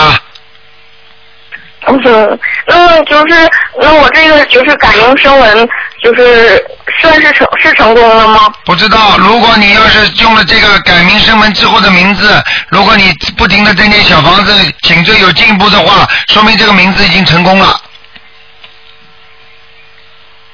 E: 嗯，那就是那我这个就是改名声纹，就是算是成是成功了吗？
A: 不知道，如果你要是用了这个改名声纹之后的名字，如果你不停的在念小房子，颈椎有进步的话，说明这个名字已经成功了。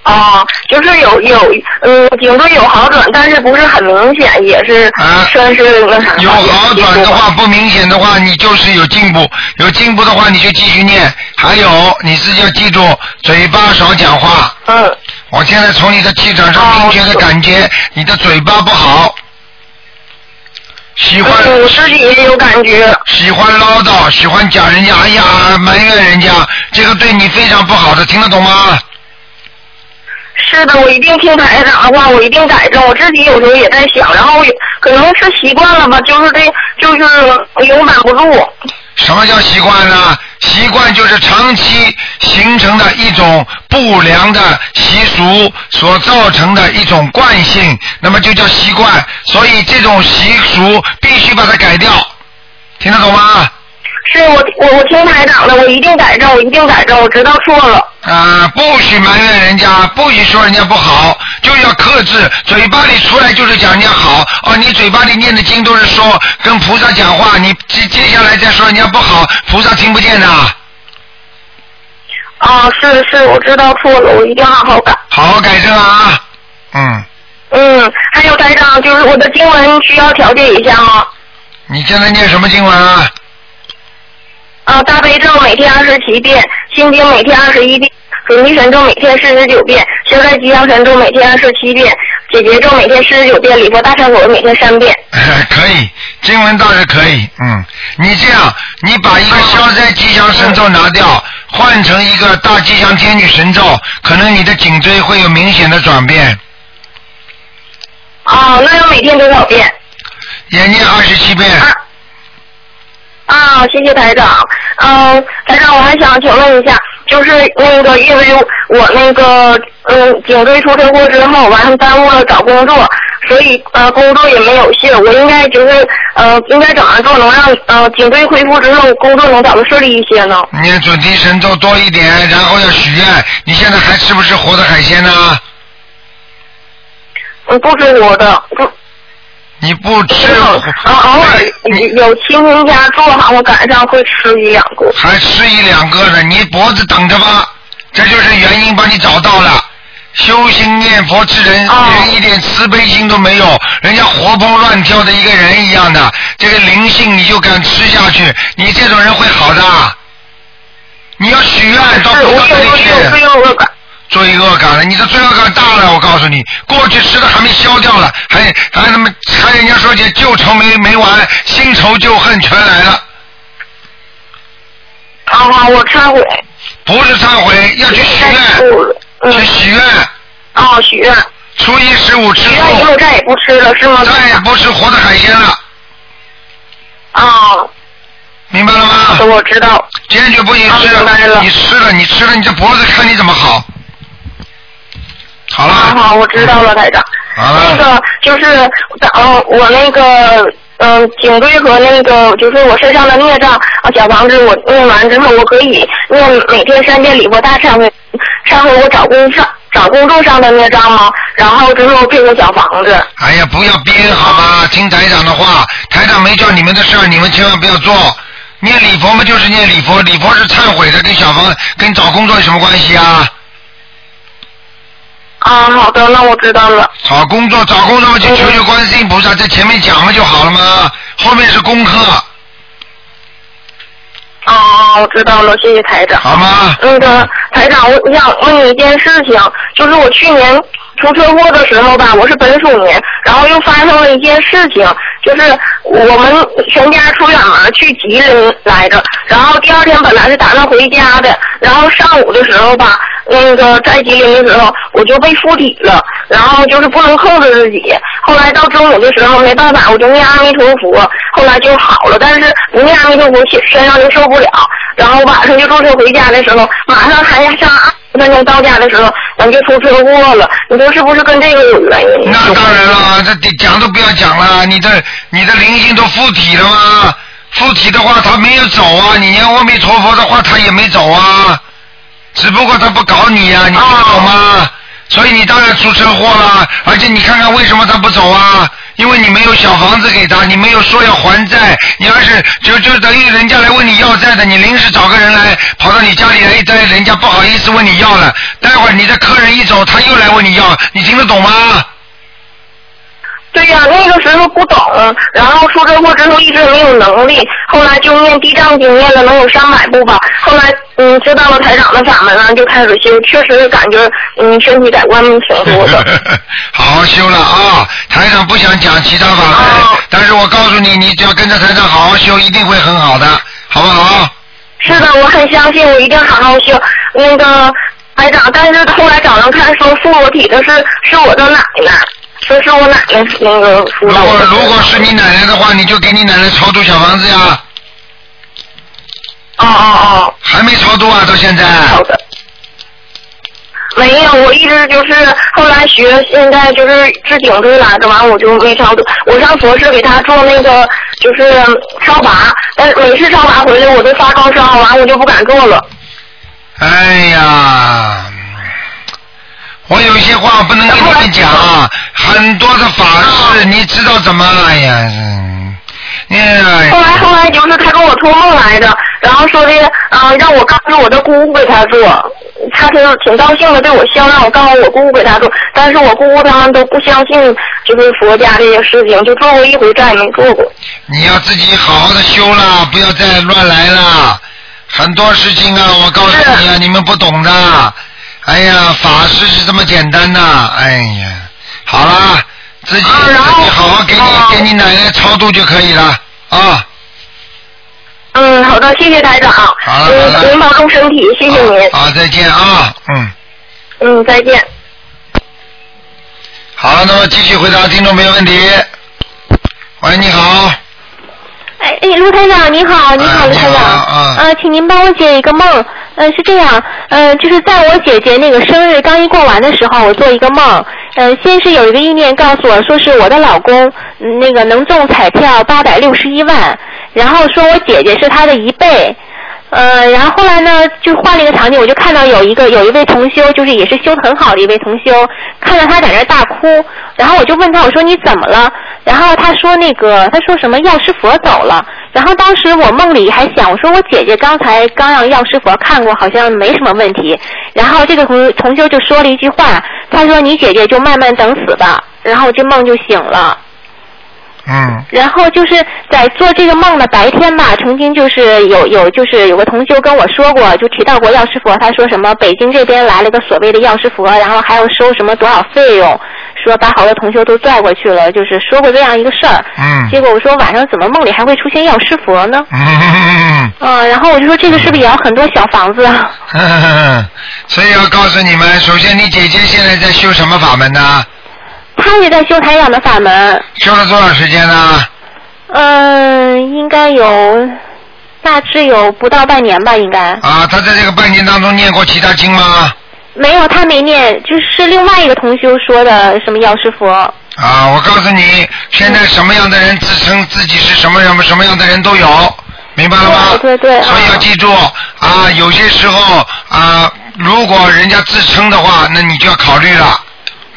E: 啊，就是有有嗯，颈椎有好转，但是不是很明显，也是
A: 啊
E: 算是那啥。
A: 有好转的话，不明显的话，你就是有进步；有进步的话，你就继续念。还有，你自己要记住，嘴巴少讲话。
E: 嗯，
A: 我现在从你的气场上明确的感觉，你的嘴巴不好，喜欢
E: 嗯，我自己也有感觉。
A: 喜欢唠叨，喜欢讲人家，哎呀，埋怨人家，这个对你非常不好的，听得懂吗？
E: 是的，我一定听台长的话，我一定改正。我自己有时候也在想，然后可能是习惯了吧，就是这，就是永板不住。
A: 什么叫习惯呢？习惯就是长期形成的一种不良的习俗所造成的一种惯性，那么就叫习惯。所以这种习俗必须把它改掉，听得懂吗？
E: 是我我我听台长的，我一定改正，我一定改正，我知道错了。
A: 啊、不许埋怨人家，不许说人家不好，就要克制。嘴巴里出来就是讲人家好，哦，你嘴巴里念的经都是说跟菩萨讲话，你接接下来再说人家不好，菩萨听不见的。
E: 啊，是是，我知道错了，我一定好好改。
A: 好好改正啊！嗯，
E: 嗯，还有台长，就是我的经文需要调节一下吗？
A: 你现在念什么经文啊？
E: 啊，大悲咒每天二十七遍，心经每天二十一遍，准提神咒每天四十九遍，消灾吉祥神咒每天二十七遍，解结咒每天四十九遍，礼佛大忏悔文每天三遍。
A: 可以，经文倒是可以。嗯，你这样，你把一个消灾吉祥神咒拿掉，换成一个大吉祥天女神咒，可能你的颈椎会有明显的转变。
E: 啊，那要每天多少遍？
A: 也念二十七遍。
E: 啊，谢谢台长。嗯，台长，我还想请问一下，就是那个，因为我那个嗯颈椎出车祸之后，完了耽误了找工作，所以呃工作也没有信。我应该就是呃应该怎么做，能让呃颈椎恢复之后工作能找的顺利一些呢？
A: 念准提神咒多一点，然后要许愿。你现在还吃不吃活的海鲜呢？
E: 嗯，不吃活的，不
A: 你不吃，
E: 啊偶尔有亲戚家做好，我赶上会吃一两个。
A: 还吃一两个呢，你脖子等着吧，这就是原因，把你找到了。修心念佛之人，连一点慈悲心都没有，人家活蹦乱跳的一个人一样的，这个灵性你就敢吃下去，你这种人会好的。你要许愿到菩萨那里去。
E: 罪恶感。
A: 了，你的罪恶感大了，我告诉你，过去吃的还没消掉了，还还他妈还人家说姐旧仇没没完，新仇旧恨全来了。
E: 啊，我忏悔。
A: 不是忏悔，要去许愿，去许愿。
E: 哦，许愿。
A: 初一十五之
E: 许愿以后再也不吃了，是吗？
A: 再也不吃活的海鲜了。
E: 啊。
A: 明白了吗？
E: 我知道。
A: 坚决不许吃，你吃了，你吃了，你这脖子看你怎么好。好了。
E: 好好，我知道了，台长。
A: 好了。
E: 那个就是，呃，我那个，嗯，颈椎和那个，就是我身上的孽障啊，小房子我念完之后，我可以念每天三遍礼佛大忏悔，忏悔我找工上找工作上的孽障吗？然后之后配合小房子。
A: 哎呀，不要编好吗？听台长的话，台长没叫你们的事儿，你们千万不要做。念礼佛嘛，就是念礼佛，礼佛是忏悔的，跟小房跟找工作有什么关系啊？
E: 啊，好的，那我知道了。
A: 找工作，找工作嘛，就求求观世音菩萨，在前面讲了就好了嘛，后面是功课，哦
E: 啊，我知道了，谢谢台长。
A: 好吗？
E: 那个台长，我想问你一件事情，就是我去年出车祸的时候吧，我是本鼠年，然后又发生了一件事情，就是我们全家出远门去吉林来着，然后第二天本来是打算回家的，然后上午的时候吧，那个在吉林的时候我就被附体了，然后就是不能控制自己，后来到中午的时候没办法，我就念阿弥陀佛，后来就好了，但是不念阿弥陀佛身上就受不了，然后晚上就坐车回家的时候，马上还上二十分钟到家的时候，我就出车祸了，你说是不是跟这个有原因？
A: 那当然了，这讲都不要讲了，你的你的灵性都附体了吗？附体的话，他没有走啊，你念阿弥陀佛的话，他也没走啊，只不过他不搞你呀、你听得懂吗？所以你当然出车祸了，而且你看看为什么他不走啊？因为你没有小房子给他，你没有说要还债，你要是就就等于人家来问你要债的，你临时找个人来跑到你家里来一待，人家不好意思问你要了，待会儿你的客人一走，他又来问你要，你听得懂吗？
E: 对呀、那个时候不懂，然后出车祸之后一直没有能力，后来就念地藏经念了能有上百部吧，后来嗯知道了台长的法门了，就开始修，确实感觉嗯身体改观挺多的。<laughs>
A: 好好修了啊！台长不想讲其他法门，
E: 哦
A: 但是我告诉你，你只要跟着台长好好修，一定会很好的，好不好？
E: 是的，我很相信，我一定好好修。那个台长，但是后来找人看说附我体的是是我的奶奶，说是我奶奶那个附
A: 如果。如果是你奶奶的话，你就给你奶奶超度小房子呀，
E: 哦哦哦
A: 还没超度啊，到现在。
E: 哦，好的。没有，我一直就是后来学，现在就是治颈椎来着，完我就没超度。我上佛寺给他做那个就是烧拔，但是每次烧拔回来我都发高烧，完我就不敢做了。
A: 哎呀，我有一些话不能跟你们讲，很多的法事，你知道怎么？哎呀，
E: 后来后来就是他跟我托梦来的，然后说的，嗯、让我告诉我的姑姑给他做，他挺挺高兴的对我笑，让我告诉我姑姑给他做，但是我姑姑他们都不相信，就是佛家这些事情，就做过一回再也没做过。
A: 你要自己好好的修了，不要再乱来了。很多事情啊，我告诉你啊，你们不懂的。哎呀，法师是这么简单呐。哎呀，好啦，自己、
E: 啊
A: 自己好好给你、
E: 啊
A: 给你奶奶超度就可以了啊。
E: 嗯，好的，谢谢台长。
A: 好了好了
E: 嗯，您保重身体，谢谢您。
A: 好，再见啊，嗯。
E: 嗯，再见。
A: 好，那么继续回答听众朋友问题。喂，你好。
F: 哎哎，卢台长你好，你好，
A: 哎
F: 卢台长，
A: 啊
F: 呃，请您帮我解一个梦。呃，是这样，嗯，就是在我姐姐那个生日刚一过完的时候，我做一个梦，嗯，先是有一个意念告诉我说是我的老公，那个能中彩票八百六十一万，然后说我姐姐是他的一倍。呃，然后后来呢，就换了一个场景，我就看到有一个有一位同修，就是也是修得很好的一位同修，看到他在那大哭，然后我就问他，我说你怎么了？然后他说那个他说什么药师佛走了，然后当时我梦里还想，我说我姐姐刚才刚让药师佛看过，好像没什么问题，然后这个同同修就说了一句话，他说你姐姐就慢慢等死吧，然后这梦就醒了。
A: 嗯
F: 然后就是在做这个梦的白天吧，曾经就是有有就是有个同修跟我说过，就提到过药师佛，他说什么北京这边来了个所谓的药师佛，然后还要收什么多少费用，说把好多同修都拽过去了，就是说过这样一个事儿。
A: 嗯
F: 结果我说晚上怎么梦里还会出现药师佛呢？
A: 嗯
F: 啊，然后我就说这个是不是也要很多小房子啊？
A: 嗯，<laughs> 所以要告诉你们，首先你姐姐现在在修什么法门呢？
F: 他也在修台长的法门，
A: 修了多长时间呢？
F: 嗯，应该有大致有不到半年吧，应该。
A: 啊，他在这个半年当中念过其他经吗？
F: 没有，他没念，就是另外一个同修说的什么药师佛。
A: 啊，我告诉你，现在什么样的人自称自己是什么什么什么样的人都有，明白了吗？
F: 对对对
A: 所以要记住啊，有些时候啊，如果人家自称的话，那你就要考虑了，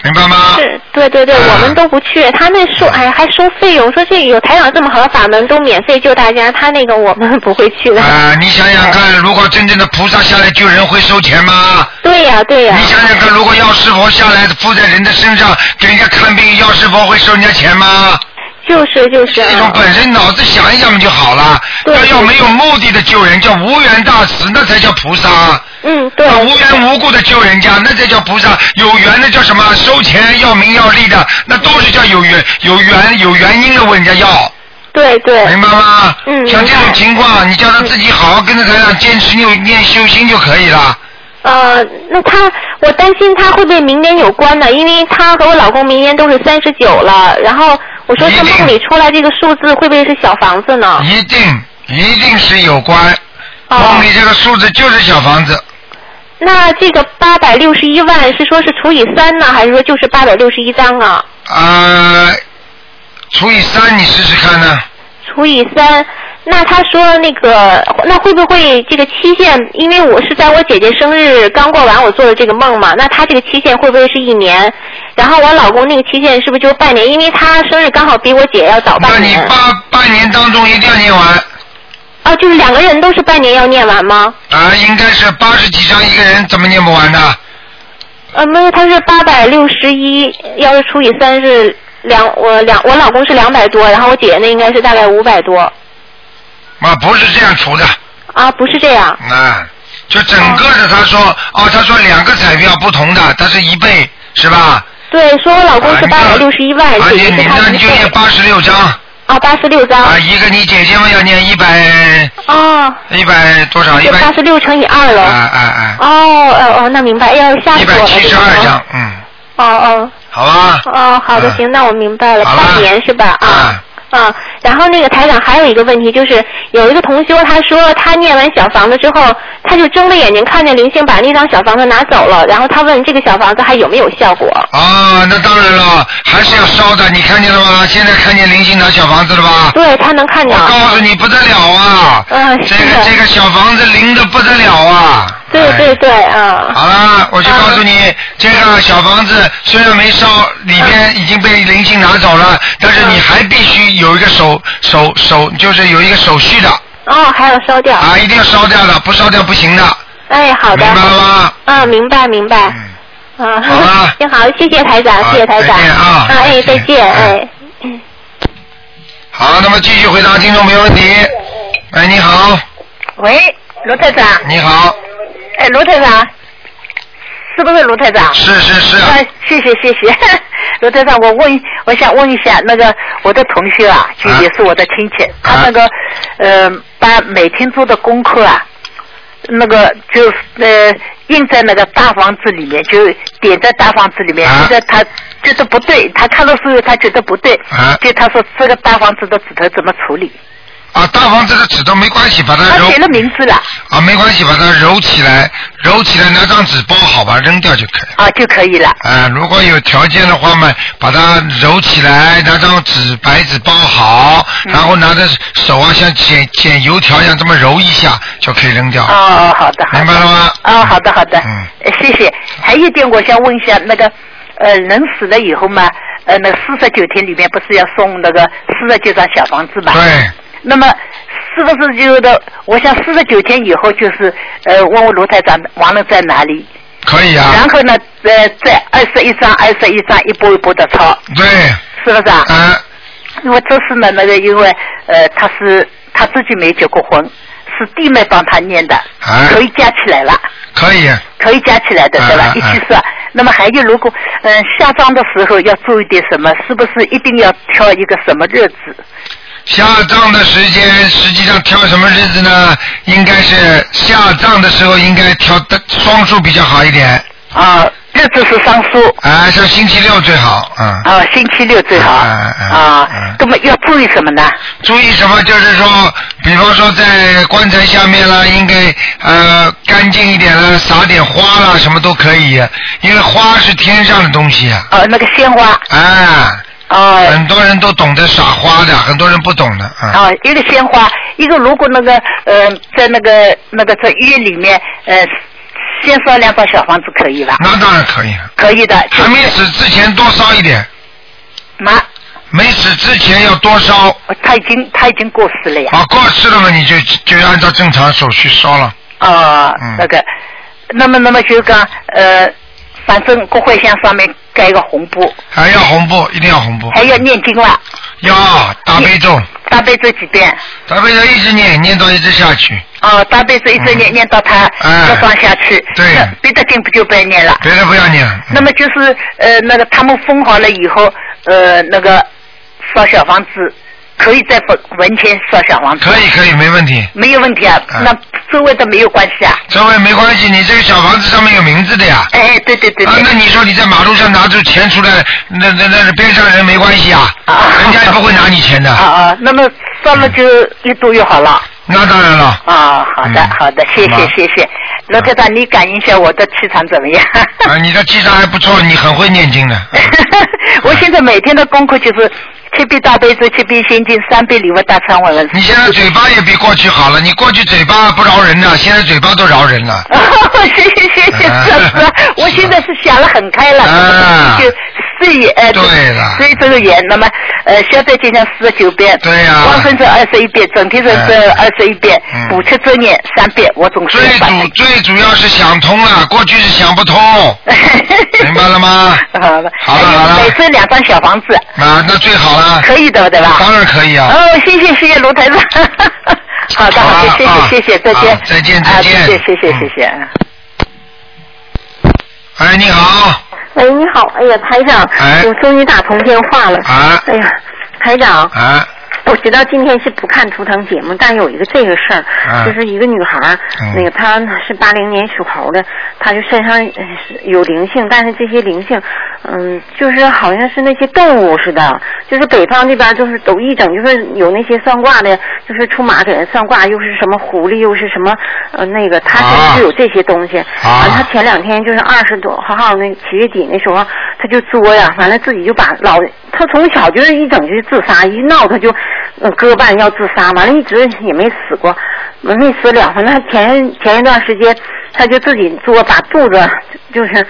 A: 明白吗？
F: 是，对对对，
A: 啊
F: 我们都不去，他那收哎还收费用，说这有台长这么好的法门，都免费救大家，他那个我们不会去的。
A: 啊、你想想看，如果真正的菩萨下来救人，会收钱吗？
F: 对呀、对呀、
A: 你想想看，如果药师佛下来附在人的身上给人家看病，药师佛会收人家钱吗？
F: 就是就是。
A: 这种本身脑子想一想就好了。
F: 对
A: 要要没有目的的救人，叫无缘大慈，那才叫菩萨。
F: 嗯，对。
A: 那无缘无故的救人家，那才叫菩萨。有缘的叫什么？收钱要名要利的，那都是叫有缘有缘有原因的问人家要。
F: 对对。
A: 明白吗？
F: 嗯
A: 像这种情况，你叫他自己好好跟着台长坚持念念修心就可以了。
F: 呃，那他，我担心他会不会明年有关呢？因为他和我老公明年都是三十九了，然后我说他梦里出来这个数字会不会是小房子呢？
A: 一定一定是有关。
F: 哦
A: 梦里这个数字就是小房子，
F: 那这个八百六十一万是说是除以三呢，还是说就是八百六十一张啊？
A: 呃，除以三，你试试看呢？
F: 除以三，那他说那个，那会不会这个期限？因为我是在我姐姐生日刚过完，我做的这个梦嘛，那他这个期限会不会是一年？然后我老公那个期限是不是就是半年？因为他生日刚好比我姐要早半
A: 那你
F: 半
A: 半年当中一定要念完
F: 啊，就是两个人都是半年要念完吗？
A: 啊，应该是八十几张一个人，怎么念不完呢？
F: 呃，没有，他是八百六十一，要是除以三是两，我两我老公是两百多，然后我姐姐那应该是大概五百多。
A: 啊，不是这样除的，
F: 啊，不是这样。
A: 啊，就整个的他说，哦，他说两个彩票不同的，它是一倍，是吧？
F: 对，说我老公是八百六十一万，
A: 而
F: 姐姐是
A: 且你那你就念八十六张
F: 啊，八十六张。
A: 啊，一个你姐姐们要念一百
F: 哦，
A: 一百多少？一百
F: 就八十六乘以二了。
A: 啊啊啊！
F: 哦哦哦，那明白，要吓死我了。
A: 一百七十二张，嗯，
F: 哦哦
A: 好吧。
F: 哦，好的，
A: 嗯
F: 行，那我明白了半年是吧？啊。
A: 啊
F: 啊，然后那个台长还有一个问题，就是有一个同修他说他念完小房子之后，他就睁着眼睛看见灵性把那张小房子拿走了，然后他问这个小房子还有没有效果？
A: 啊，那当然了，还是要烧的，你看见了吗？现在看见灵性拿小房子了吧？
F: 对他能看见。
A: 我告诉你不得了啊！
F: 嗯，
A: 这。个这个小房子灵的不得了啊！
F: 对对
A: 哎。
F: 对啊。
A: 好了，我就告诉你，这个小房子虽然没烧，里边已经被灵性拿走了，但是你还必须有一个手手手，就是有一个手续的
F: 哦，还要烧掉。
A: 啊，一定要烧掉的，不烧掉不行的，
F: 哎，好的。
A: 明白了吗？
F: 嗯，明白明白。
A: 嗯，
F: 啊，
A: 好了。<laughs>
F: 你好，谢谢台长，谢谢台长。
A: 再见啊
F: 哎，
A: 再见
F: 哎。嗯
A: 好，那么继续回答听众没问题。哎，你好，
G: 喂，罗台长，
A: 你好，
G: 哎，卢台长，是不是卢台长？
A: 是是是，
G: 啊，谢谢谢谢，<laughs> 卢台长，我问，我想问一下，那个我的同学啊，就
A: 啊
G: 也是我的亲戚，他那个呃，把每天做的功课啊，那个就呃印在那个大房子里面，就点在大房子里面，
A: 啊
G: 现在他觉得不对，他看到时候他觉得不对，
A: 啊
G: 就他说这个大房子的纸头怎么处理？
A: 啊，大房子的纸都没关系，把它揉
G: 他写了名字了
A: 啊，没关系，把它揉起来，揉起来拿张纸包好吧，扔掉就可以。
G: 啊就可以了。
A: 啊，如果有条件的话嘛，把它揉起来，拿张纸白纸包好，
G: 嗯
A: 然后拿着手啊，像剪剪油条一样这么揉一下，就可以扔掉。
G: 哦哦，好的，
A: 明白了吗？
G: 哦，好的，好的。
A: 嗯
G: 呃谢谢。还有一点，我想问一下，那个呃，人死了以后嘛，呃，那四十九天里面不是要送那个四十九张小房子嘛？。
A: 对，
G: 那么是不是就的？我想四十九天以后就是呃，问问卢台长亡人在哪里，
A: 可以啊。
G: 然后呢，呃，在二十一张、二十一张一波一波的抄，
A: 对，
G: 是不是啊？
A: 啊，
G: 因为这次呢，那个因为呃，他是他自己没结过婚，是弟妹帮他念的，
A: 啊
G: 可以加起来了。
A: 可以。
G: 可以加起来的，对吧？
A: 嗯嗯
G: 一起算。那么还有，如果嗯、下葬的时候要注意点什么？是不是一定要挑一个什么日子？
A: 下葬的时间，实际上挑什么日子呢？应该是下葬的时候应该挑的双数比较好一点。
G: 啊，日子是双数。
A: 啊，像星期六最好，嗯。
G: 啊，星期六最好。
A: 啊啊
G: 啊
A: 嗯，
G: 那么要注意什么呢？
A: 注意什么？就是说，比方说在棺材下面啦，应该呃干净一点啦，撒点花啦，什么都可以，因为花是天上的东西啊。
G: 呃，那个鲜花。
A: 啊，
G: 啊
A: 很多人都懂得撒花的，很多人不懂的啊。
G: 啊，一个鲜花，一个如果那个呃，在那个那个在医院里面呃先烧两套小房子可以吧？
A: 那当然可以。
G: 可以的。
A: 还没死之前多烧一点。
G: 妈。
A: 没死之前要多烧。
G: 他已经他已经过世了呀。
A: 啊，过世了嘛，你就就按照正常手续烧了。
G: 哦，那个，那么那么就讲呃，反正国会箱上面盖一个红布。
A: 还要红布，一定要红布。
G: 还要念经了。
A: 要大悲咒。
G: 大悲咒几遍？
A: 大悲咒一直念，念到一直下去。
G: 哦，大悲咒一直念，念到他要放下去。
A: 对。
G: 别的经不就不要念了？
A: 别的不要念。
G: 那么就是呃，那个他们封好了以后，呃，那个烧小房子。可以在文文前烧小房子。
A: 可以可以，没问题。
G: 没有问题啊，那周围的没有关系啊。
A: 周围没关系，你这个小房子上面有名字的呀。
G: 哎，对对对。
A: 啊，那你说你在马路上拿出钱出来，那那那边上人没关系啊？啊。人家也不会拿你钱的。
G: 啊啊，那么烧了就越多越好了。
A: 那当然了。
G: 啊，好的好的，谢谢谢谢。罗太太，你感应一下我的气场怎么样？
A: 啊，你的气场还不错，你很会念经的。<laughs>
G: 我现在每天的功课就是。七遍大悲咒，七遍心经，三遍礼佛大忏悔文。
A: 你现在嘴巴也比过去好了，你过去嘴巴不饶人了，<laughs> 现在嘴巴都饶人了。
G: 谢谢谢谢，是是，<laughs> 我现在是想了很开了，就事业呃，
A: 对了，
G: 所以这个眼，那么呃，现在就像四十九遍，
A: 对呀，
G: 往生咒二十一遍，整体咒这二十一遍，补缺咒念三遍，我总是。
A: 最主最主要是想通了，过去是想不通，明 <laughs> 白了吗？<laughs>
G: 好了
A: 好了
G: 每次两张小房子。
A: 啊，那最好了。
G: 可以的，对吧？
A: 当然可以啊。
G: 哦，谢谢谢谢卢台长。<laughs> 好的，好的，谢谢谢谢，再见。
A: 再见再见。
G: 谢谢谢谢谢谢。
A: 哎，你好。
H: 喂，你好，哎呀，台长，我终于打通电话了。
A: 啊。
H: 哎呀，台长。
A: 啊。
H: 我知道今天是不看图腾节目，但有一个这个事儿，就是一个女孩，那个她是八零年属猴的，她就身上有灵性，但是这些灵性，嗯，就是好像是那些动物似的，就是北方那边就是都一整就是有那些算卦的，就是出马给人算卦，又是什么狐狸，又是什么呃那个，她身上就有这些东西。完，她前两天就是二十多号那七月底那时候，她就作呀，完了自己就把老，他从小就是一整就自杀，一闹他就。割腕要自杀，完了，一直也没死过，没死了。反正前前一段时间，他就自己作，把肚子就是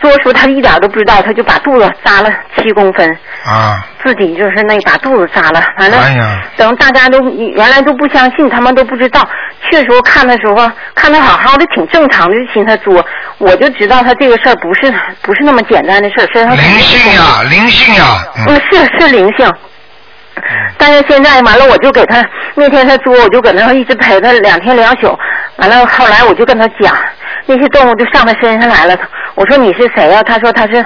H: 作出他一点都不知道，他就把肚子扎了七公分。
A: 啊。
H: 自己就是那把肚子扎了，完了。
A: 哎呀。
H: 等大家都原来都不相信，他们都不知道。去时候看的时候，看他好好的，挺正常的，就寻他作。我就知道他这个事儿不是不是那么简单的事儿，身上。
A: 灵性呀，灵性呀。
H: 嗯，是是灵性。但是现在完了，我就给他那天他作，我就搁那一直陪他两天两宿。完了后来我就跟他讲，那些动物就上他身上来了。我说你是谁呀？他说他是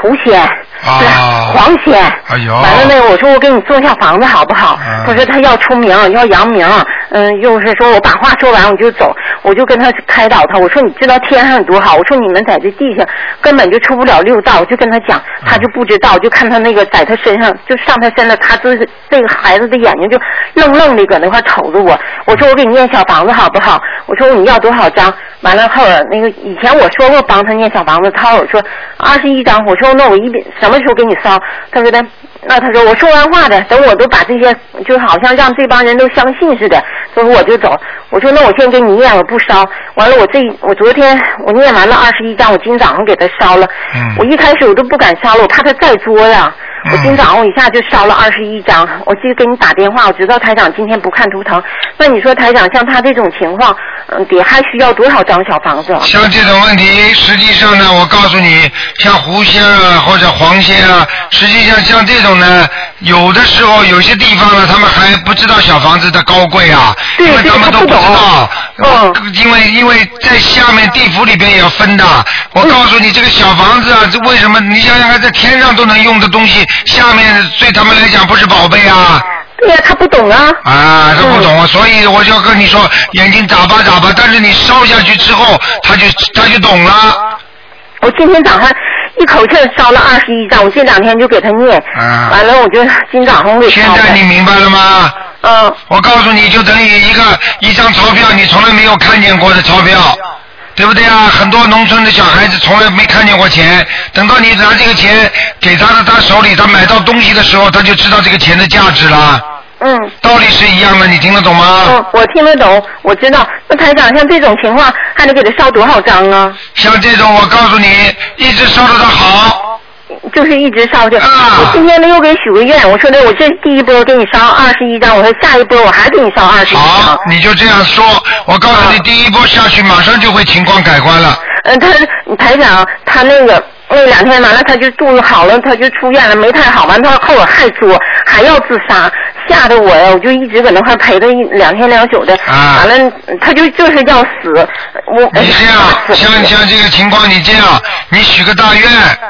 H: 狐仙，黄仙。
A: 哎呦！
H: 完了那个我说我给你做下房子好不好？他说他要出名要扬名，嗯，又是说我把话说完我就走，我就跟他开导他。我说你知道天上有多好？我说你们在这地下根本就出不了六道，我就跟他讲，他就不知道，就看他那个在他身上就上他身了，他这这个孩子的眼睛就愣愣的搁那块瞅着我。我说我给你念小房子好不好？我说你要多少张？完了后儿那个以前我说过帮他念小房子，他我说二十一张。我说那我一什么时候给你烧？他说的那他说我说完话的，等我都把这些就好像让这帮人都相信似的，所以我就走。我说那我先给你念，我不烧。完了我这我昨天我念完了二十一张，我今早上给他烧了。我一开始我都不敢烧了，我怕他再作呀。我今早上我一下就烧了二十一张，我就给你打电话。我知道台长今天不看图腾，那你说台长像他这种情况，嗯，得还需要多少张小房子？
A: 像这种问题，实际上呢，我告诉你，像狐仙啊或者黄仙啊，实际上像这种呢，有的时候有些地方呢，他们还不知道小房子的高贵啊，因为他们都不知道。嗯。因为因为在下面地府里边也要分的。我告诉你，这个小房子啊，这为什么？你想想看，在天上都能用的东西。下面对他们来讲不是宝贝啊！
H: 对呀，他不懂啊！
A: 啊，他不懂，所以我就跟你说，眼睛眨巴眨巴。但是你烧下去之后，他就他就懂了。
H: 我今天早上一口气烧了二十一张，我这两天就给他念。
A: 啊。
H: 完了，我就今早上给
A: 烧现在你明白了吗？
H: 嗯。
A: 我告诉你就等于一个一张钞票，你从来没有看见过的钞票。对不对啊？很多农村的小孩子从来没看见过钱，等到你拿这个钱给他的他手里，他买到东西的时候，他就知道这个钱的价值了。
H: 嗯，嗯。
A: 道理是一样的，你听得懂吗？
H: 嗯，我听得懂，我知道。那台长，像这种情况，还能给他烧多少张啊？
A: 像这种，我告诉你，一直烧到他好。
H: 就是一直烧着。
A: 啊
H: 我今天呢又给许个愿，我说的我这第一波给你烧二十一张，我说下一波我还给你烧二十一张。
A: 好，你就这样说。我告诉你，第一波下去，马上就会情况改观了。
H: 嗯，他台长他那个那两天完了，他就肚子好了，他就出院了，没太好，完他后来还作，还要自杀，吓得我呀，我就一直搁那块陪他一两天两宿的，
A: 啊
H: 完了他就就是要死，我
A: 你这样，像像这个情况，你这样，你许个大愿，
H: 嗯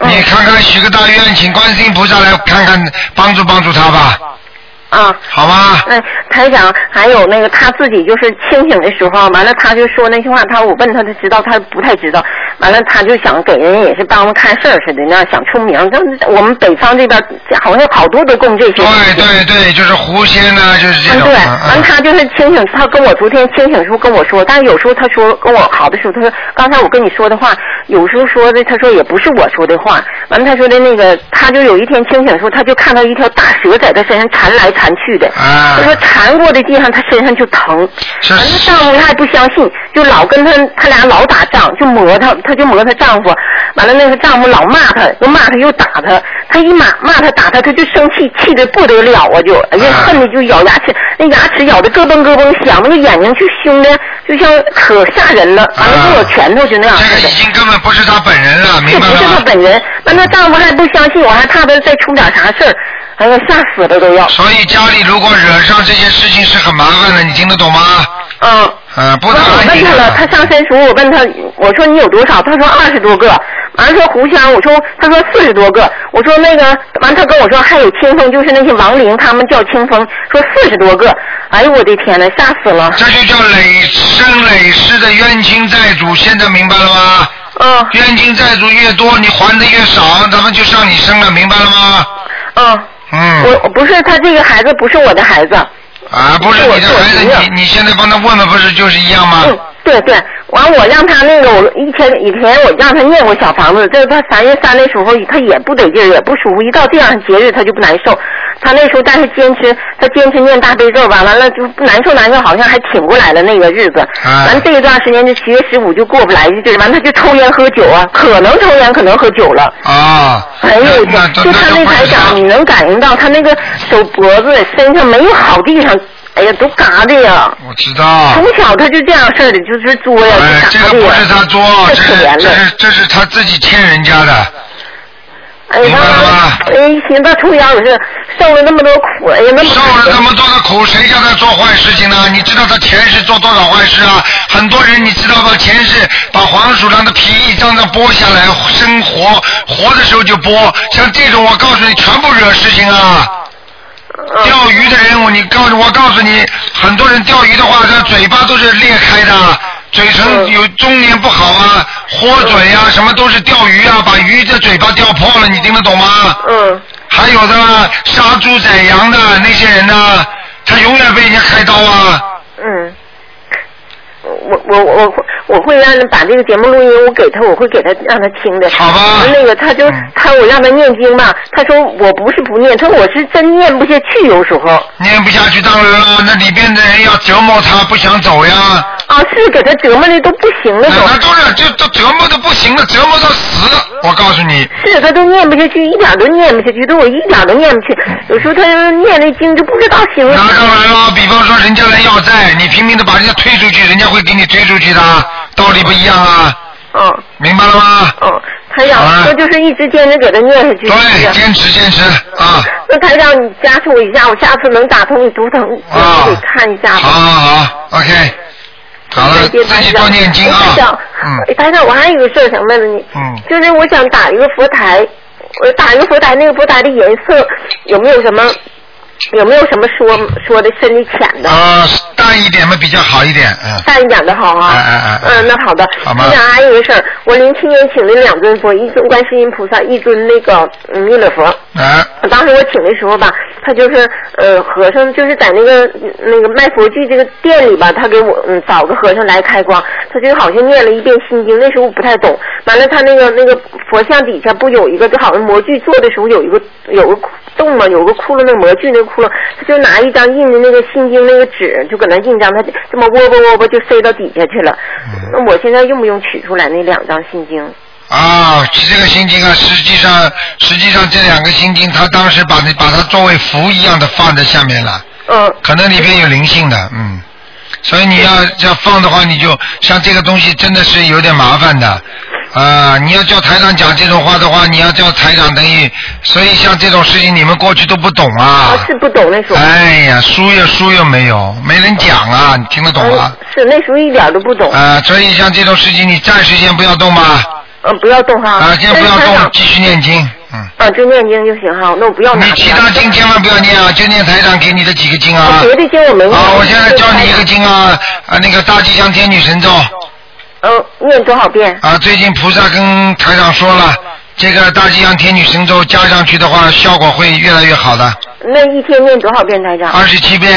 A: 你看看许个大愿，请观世音菩萨来看看，帮助帮助他吧，
H: 啊。
A: 好吧？
H: 那台长还有那个他自己就是清醒的时候，完了他就说那句话，他我问他，他知道，他不太知道。完了他就想给人也是帮忙看事儿似的，那样想出名。但是我们北方这边好像好多都供这些。
A: 对对对，就是狐仙呢，就是这
H: 嗯，
A: 种。
H: 对，
A: 嗯
H: 完他就是清醒，他跟我昨天清醒时候跟我说，但是有时候他说跟我好的时候，他说刚才我跟你说的话，有时候说的他说也不是我说的话，完了他说的那个，他就有一天清醒的时候，他就看到一条大蛇在他身上缠来缠去的，
A: 啊
H: 他说缠过的地方他身上就疼，
A: 是
H: 完了丈夫还不相信，就老跟他他俩老打仗，就磨他，他就磨她丈夫，完了那个丈夫老骂她，又骂她又打她，她一骂骂她打她，她就生气，气的不得了啊就，哎呀
A: 啊
H: 恨的就咬牙齿，那牙齿咬的咯嘣咯嘣响，那个眼睛就凶的就像可吓人了，完了跟我拳头就那样
A: 这个已。经根本不是她本人了，
H: 这不是他
A: 明白了吗？
H: 本人，那那丈夫还不相信，我还怕她再出点啥事儿，哎呀吓死了都要。
A: 所以家里如果惹上这些事情是很麻烦的，你听得懂吗？
H: 嗯。
A: 嗯，不
H: 完了我问他了，他上身书，我问他，我说你有多少？他说二十多个。完了说胡香，我说他说四十多个。我说那个，完了他跟我说还有清风，就是那些亡灵，他们叫清风，说四十多个。哎呦我的天呐，吓死了。
A: 这就叫累生累世的冤亲债主，现在明白了吗？
H: 嗯。
A: 冤亲债主越多，你还的越少，咱们就上你身了，明白了吗？
H: 嗯。
A: 嗯。
H: 我不是他这个孩子不是我的孩子。
A: 啊，不是你的孩子，你你现在帮他问问，不是就是一样吗？
H: 嗯，对对，完我让他那个，我以前以前我让他念过小房子，这他三月三的时候他也不得劲儿，也不舒服，一到这样节日他就不难受。他那时候但是坚持，他坚持念大悲咒吧，完了就难受难受，好像还挺过来了那个日子。
A: 啊
H: 完这一段时间就七月十五就过不来劲儿，完他就抽烟喝酒啊，可能抽烟，可能喝酒了。
A: 啊。
H: 哎呦我天！就他那台长，你能感应到他那个手脖子身上没有好地方，哎呀，都嘎的呀。
A: 我知道。
H: 从小他就这样事儿的，就是作呀，
A: 哎，这个。不是他作，
H: 太
A: 这。这是这是他自己欠人家的。<laughs>
H: 哎呀，他哎，一寻思他从小也是受了那么多苦，哎呀，那么
A: 受了那么多的苦，谁叫他做坏事情呢？你知道他前世做多少坏事啊？很多人你知道吧？前世把黄鼠狼的皮一张张剥下来，生活活的时候就剥，像这种我告诉你，全部惹事情啊。钓鱼的人，我你告诉我告诉你，很多人钓鱼的话，他嘴巴都是裂开的，嘴唇有中年不好啊，豁嘴啊，什么都是钓鱼啊，把鱼的嘴巴钓破了，你听得懂吗？
H: 嗯。
A: 还有的杀猪宰羊的那些人呢，他永远被人家开刀啊。
H: 嗯。我我我我我会让他把这个节目录音，我给他，我会给他让他听的。
A: 好吧。
H: 那个他就他我让他念经嘛，他说我不是不念，他说我是真念不下去，有时候。
A: 念不下去，当然了，那里边的人要折磨他，不想走呀。
H: 啊，是给他折磨的都不行了都。
A: 那当然，就都折磨的不行了，折磨到死，我告诉你。
H: 是他都念不下去，一点都念不下去，都我一点都念不去。有时候他念那经就不知道行了。
A: 那当然了，比方说人家来要债，你拼命的把人家推出去，人家会给你推出去的，道理不一样啊。
H: 嗯。
A: 明白了吗？
H: 嗯，台长，我就是一直坚持给他念下去。
A: 对，坚持坚持啊。
H: 那台长，你加持我一下，我下次能打通你图腾，我得看一下。
A: 好好好，OK。好了，自己多念经啊。嗯
H: 台长，我还有一个事儿想问问你，
A: 嗯。
H: 就是我想打一个佛台，我打一个佛台，那个佛台的颜色有没有什么？有没有什么说说的深的浅的？
A: 啊，淡一点嘛比较好一点，嗯。
H: 淡一点的好啊。
A: 哎哎哎
H: 嗯，那好的。
A: 好吗
H: 台长，还有一个事儿，我零七年请了两尊佛，一尊观世音菩萨，一尊那个嗯弥勒佛。
A: 哎。
H: 当时我请的时候吧，他就是呃和尚，就是在那个那个卖佛具这个店里吧，他给我嗯找个和尚来开光，他就好像念了一遍心经，那时候我不太懂。完了，他那个那个佛像底下不有一个，就好像模具做的时候有一个有个洞洞嘛，有个窟窿，那个模具那个窟窿，他就拿一张印的那个心经那个纸，就搁那印章，他就这么窝吧窝吧就塞到底下去了。那我现在用不用取出来那两张心经？
A: 啊，这个心经啊，实际上实际上这两个心经，他当时把你把它作为符一样的放在下面了，
H: 嗯，
A: 可能里边有灵性的，嗯，所以你要要放的话，你就像这个东西真的是有点麻烦的。啊，你要叫台长讲这种话的话，你要叫台长等于，所以像这种事情你们过去都不懂啊。
H: 是不懂那时候。
A: 哎呀，书又书又没有，没人讲啊，你听得懂吗？
H: 是那时候一点都不懂。
A: 啊，所以像这种事情，你暂时先不要动吧。
H: 嗯，不要动哈。
A: 啊，先不要动，继续念经。嗯。
H: 啊，就念经就行哈，那我不要拿。
A: 你其他经千万不要念啊，就念台长给你的几个经啊。
H: 别的经我没念。
A: 啊，我现在教你一个经啊，啊，那个大吉祥天女神咒。
H: 嗯，念多少遍？
A: 啊，最近菩萨跟台长说了，这个大吉祥天女神咒加上去的话，效果会越来越好的。
H: 那一天念多少遍，台长？
A: 二十七遍。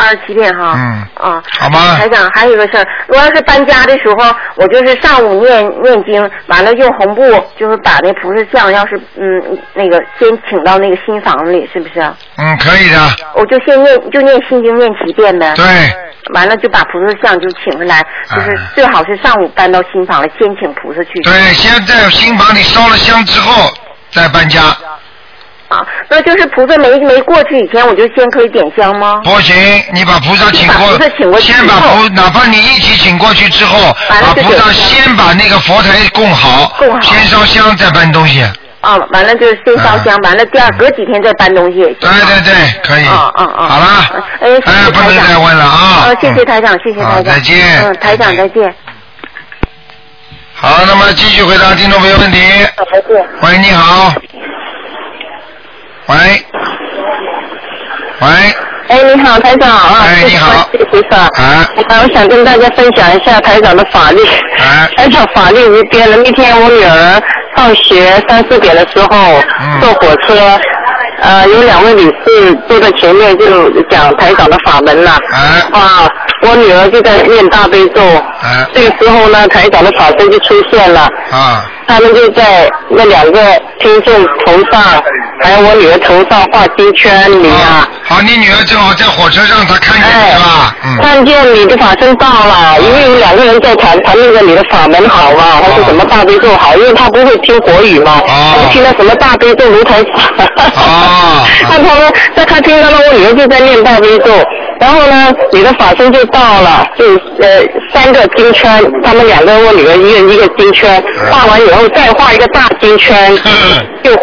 H: 二十七遍哈。
A: 嗯。
H: 啊。
A: 好吗？
H: 台长，还有一个事儿，我要是搬家的时候，我就是上午念念经，完了用红布，就是把那菩萨像，要是嗯那个先请到那个新房子里，是不是？
A: 嗯，可以的。
H: 我就先念，就念心经念七遍呗。
A: 对。
H: 完了就把菩萨像就请回来，就是最好是上午搬到新房了，先请菩萨去。
A: 对，先在新房里烧了香之后再搬家。
H: 啊，那就是菩萨没没过去以前，我就先可以点香吗？
A: 不行，你把菩萨请过，
H: 菩萨请过去
A: 先把菩，哪怕你一起请过去之后，把菩萨先把那个佛台供好，
H: 供好，
A: 先烧香再搬东西。
H: 啊，完了就是先烧香，完了第二隔几天再搬东西。
A: 对对对，可以。
H: 啊啊啊！
A: 好了，
H: 哎，谢谢
A: 不能再问了啊！
H: 啊，谢谢台长，谢谢台长，
A: 再见。
H: 嗯，台长再见。
A: 好，那么继续回答听众朋友问题。喂，你好。喂。喂。
I: 哎，你好，台长啊！
A: 哎，你好。
I: 谢谢。
A: 啊。
I: 我想跟大家分享一下台长的法力。
A: 啊。
I: 台长法力无边了。那天我女儿放学三四点的时候坐火车，呃，有两位女士坐在前面就讲台长的法门了。啊。我女儿就在念大悲咒。
A: 啊。
I: 这个时候呢，台长的法身就出现了。
A: 啊。
I: 他们就在那两个听众头上，还有我女儿头上画金圈里啊。
A: 好，你女儿正好在火车上，她看见
I: 你
A: 是吧？嗯。
I: 看见你的法身到了，因为有两个人在谈谈论着你的法门好嘛，还是什么大悲咒好，因为他不会听国语嘛，他就听到什么大悲咒如台法。
A: 哦。<laughs>
I: 那他们在他听到了我女儿就在念大悲咒，然后呢，你的法身就到了，就呃三个金圈，他们两个我女儿一人一个金圈，画完以后再画一个大金圈，就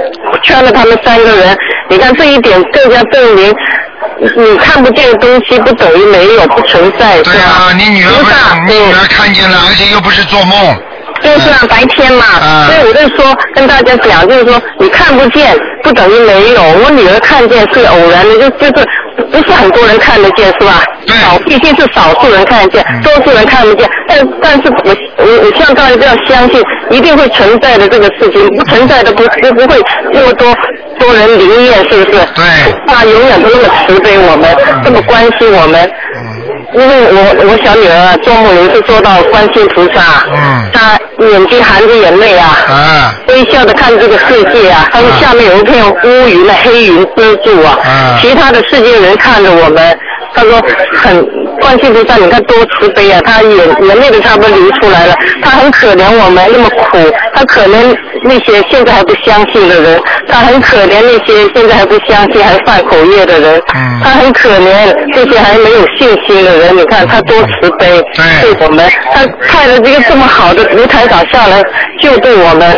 I: 圈了他们三个人。你看这一点更加证明。你看不见的东西不等于没有，不存在，
A: 对啊，你女儿不是你女儿看见了，而且又不是做梦。
I: 就是啊，白天嘛，所以我就说跟大家讲，就是说你看不见不等于没有。我女儿看见是偶然的，就就是不是很多人看得见，是吧？少，毕竟是少数人看得见，多数人看不见。但但是我我我希望大家都要相信，一定会存在的这个事情，不存在的不不不会那么多多人灵验，是不是？
A: 对。
I: 他永远都那么慈悲我们，这么关心我们。因为我我小女儿啊，做梦有一次做到观世菩萨，
A: 嗯，
I: 她眼睛含着眼泪啊，
A: 啊，
I: 微笑的看这个世界啊，她说下面有一片乌云的黑云遮住啊，
A: 啊。
I: 其他的世界人看着我们，她说很观世菩萨，你看多慈悲啊，他眼眼泪都差不多流出来了，他很可怜我们那么苦，他可怜那些现在还不相信的人，他很可怜那些现在还不相信还犯口业的人，
A: 嗯，
I: 她很可怜这些还没有信心的人，你看他多慈悲，对我们，他派了这个这么好的舞台长下来救度我们。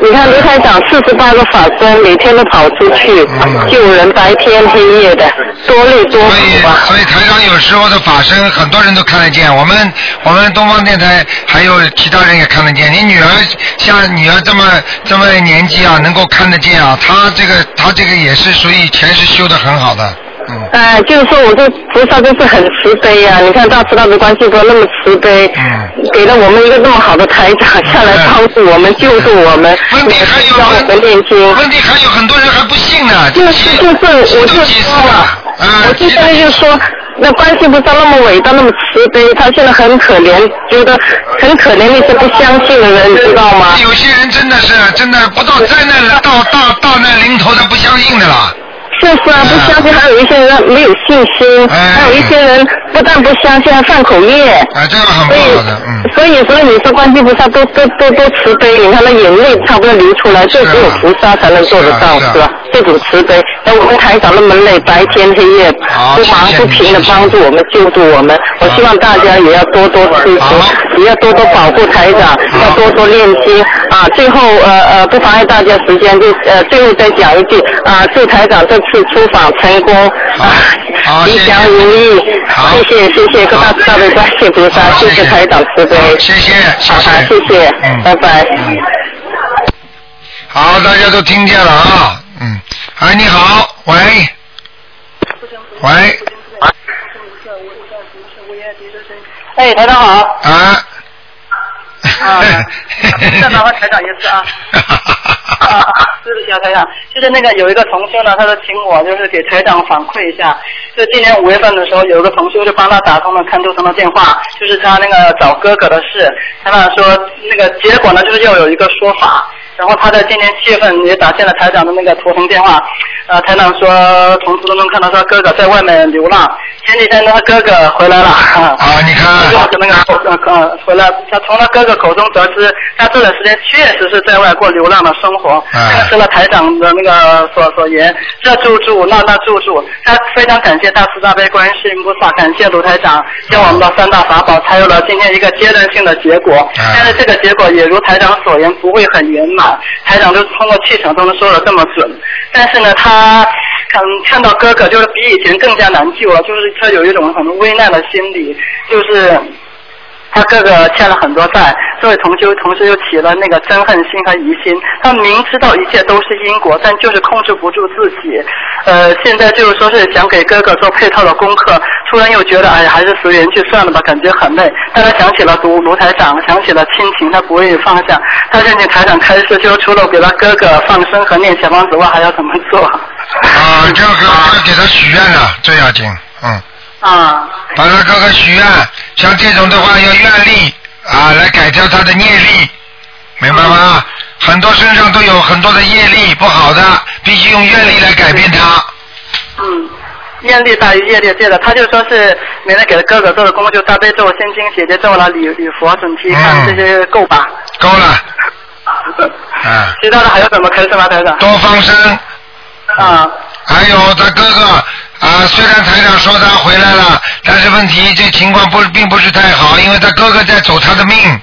I: 你看刘台长四十八个法身，每天都跑出去、救人，白天黑夜的，多累多苦啊！
A: 所以台长有时候的法身，很多人都看得见。我们我们东方电台还有其他人也看得见。你女儿像女儿这么这么年纪啊，能够看得见啊，她这个她这个也是属于前世修的很好的。
I: 哎，就是说，我这菩萨真是很慈悲呀、你看大慈大悲观世音菩萨那么慈悲，给了我们一个那么好的台长下来帮助我们、救助我们，
A: 问题还有
I: 教我们念经。
A: 问题还有很多人还不信呢。
I: 就是就是，我就说了，我就现在就说，那观世音菩萨那么伟大，那么慈悲，他现在很可怜，觉得很可怜那些不相信的人，你知道吗？
A: 有些人真的是真的不到灾难了，到到到那临头他不相信的啦。
I: 就是啊，不相信，还有一些人没有信心，还有一些人不但不相信，还犯口业。
A: 哎，这个很不好的，嗯。
I: 所以，所以你说观世菩萨多多多多慈悲，你看那眼泪差不多流出来，这只有菩萨才能做得到，是吧？这种慈悲，那我们台长那么累，白天黑夜不忙不停的帮助我们救助我们，我希望大家也要多多支持，也要多多保护台长，要多多练经啊。最后呃呃，不妨碍大家时间，就呃最后再讲一句啊，祝台长这次出访成功啊，吉祥如意。谢谢谢谢。各大大悲观世菩萨，谢谢。台长慈悲，
A: 谢谢
I: 好好谢谢，
A: 嗯，
I: 拜拜。
A: 好，大家都听见了啊，嗯，哎，你好，喂，喂，
B: 哎，台长好。
A: 啊。
B: 啊，再麻烦台长一次啊。啊，对不起啊，台长，就是那个有一个同修呢，他说请我就是给台长反馈一下，就今年五月份的时候，有一个同修就帮他打通了看图腾的电话，就是他那个找哥哥的事，台长说那个结果呢，就是要有一个说法。然后他在今年七月份也打进了台长的那个图腾电话，呃，台长说从图腾中看到他哥哥在外面流浪，前几天他哥哥回来了。
A: 啊，你看。
B: 那 <laughs> 个呃呃回来，他从他哥哥口中得知，他这段时间确实是在外过流浪的生活，证实了台长的那个所所言，这住住那那住住，他非常感谢大慈大悲观世音菩萨，感谢卢台长，将我们的三大法宝，才有了今天一个阶段性的结果。但是这个结果也如台长所言，不会很圆满。台长就通过气场都能说的这么准，但是呢，他看看到哥哥就是比以前更加难救了，就是他有一种很危难的心理，就是他哥哥欠了很多债，这位同修同时又起了那个憎恨心和疑心，他明知道一切都是因果，但就是控制不住自己，呃，现在就是说是想给哥哥做配套的功课，突然又觉得哎呀还是随缘去算了吧，感觉很累，但他想起了卢卢台长，想起了亲情，他不愿意放下，他认请台长开示，就除了给他哥哥放生和念小房子外，还要怎么做？
A: 啊，就是给他许愿了，最要紧，嗯。
B: 啊。
A: 把他哥哥许愿，像这种的话要愿力啊，来改掉他的业力，明白吗？很多身上都有很多的业力不好的，必须用愿力来改变他。
B: 嗯，业力大于业力，对的。他就说是每天给他哥哥做的功，就大悲咒、心经、姐姐咒了、礼礼佛、准提看这些够吧？
A: 够了。嗯。<laughs>
B: 其他的还有什么开始吗，台长？
A: 多放生。
B: 啊。
A: 还有他哥哥啊，虽然台长说他回来了，但是问题这情况不并不是太好，因为他哥哥在走他的命。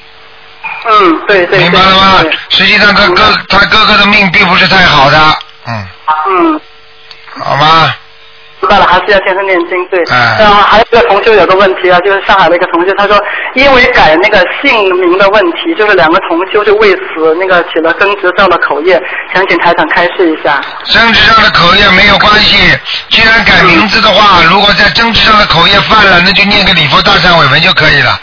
B: 嗯，对对。
A: 明白了吗？实际上他哥他哥哥的命并不是太好的，嗯。
B: 嗯。
A: 好吗？
B: 知道了，还是要先生念经对。然后还有一个同学有个问题啊，就是上海的一个同学，他说因为改那个姓名的问题，就是两个同修就为此那个起了争执，造了口业，想请台长开示一下。
A: 争执上的口业没有关系，既然改名字的话，如果在争执上的口业犯了，那就念个礼佛大忏悔文就可以了。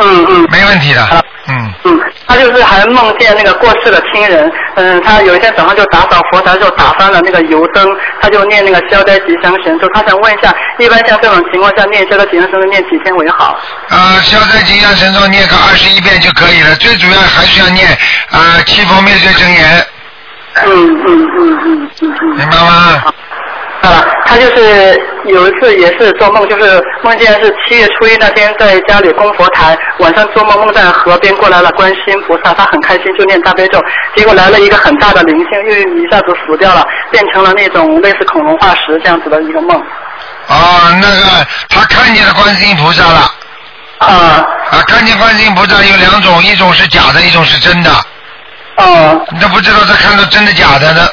B: 嗯嗯。
A: 没问题的。嗯。
B: 嗯，他就是还梦见那个过世的亲人，嗯，他有一天早上就打扫佛台的时候打翻了那个油灯，他就念那个消灾吉祥神咒。他想问一下，一般像这种情况下念消灾吉祥神咒念几天为好？
A: 啊，消灾吉祥神咒念个二十一遍就可以了，最主要还是要念啊七佛灭罪真言。
B: 嗯嗯嗯嗯嗯嗯。
A: 明白吗？
B: 啊，他就是有一次也是做梦，就是梦见是七月初一那天在家里供佛台，晚上做梦梦在河边过来了观世音菩萨，他很开心就念大悲咒，结果来了一个很大的灵性，又一下子死掉了，变成了那种类似恐龙化石这样子的一个梦。
A: 啊，那个他看见了观世音菩萨了。
B: 啊。
A: 啊，看见观世音菩萨有两种，一种是假的，一种是真的。
B: 哦。
A: 你都不知道他看到真的假的呢。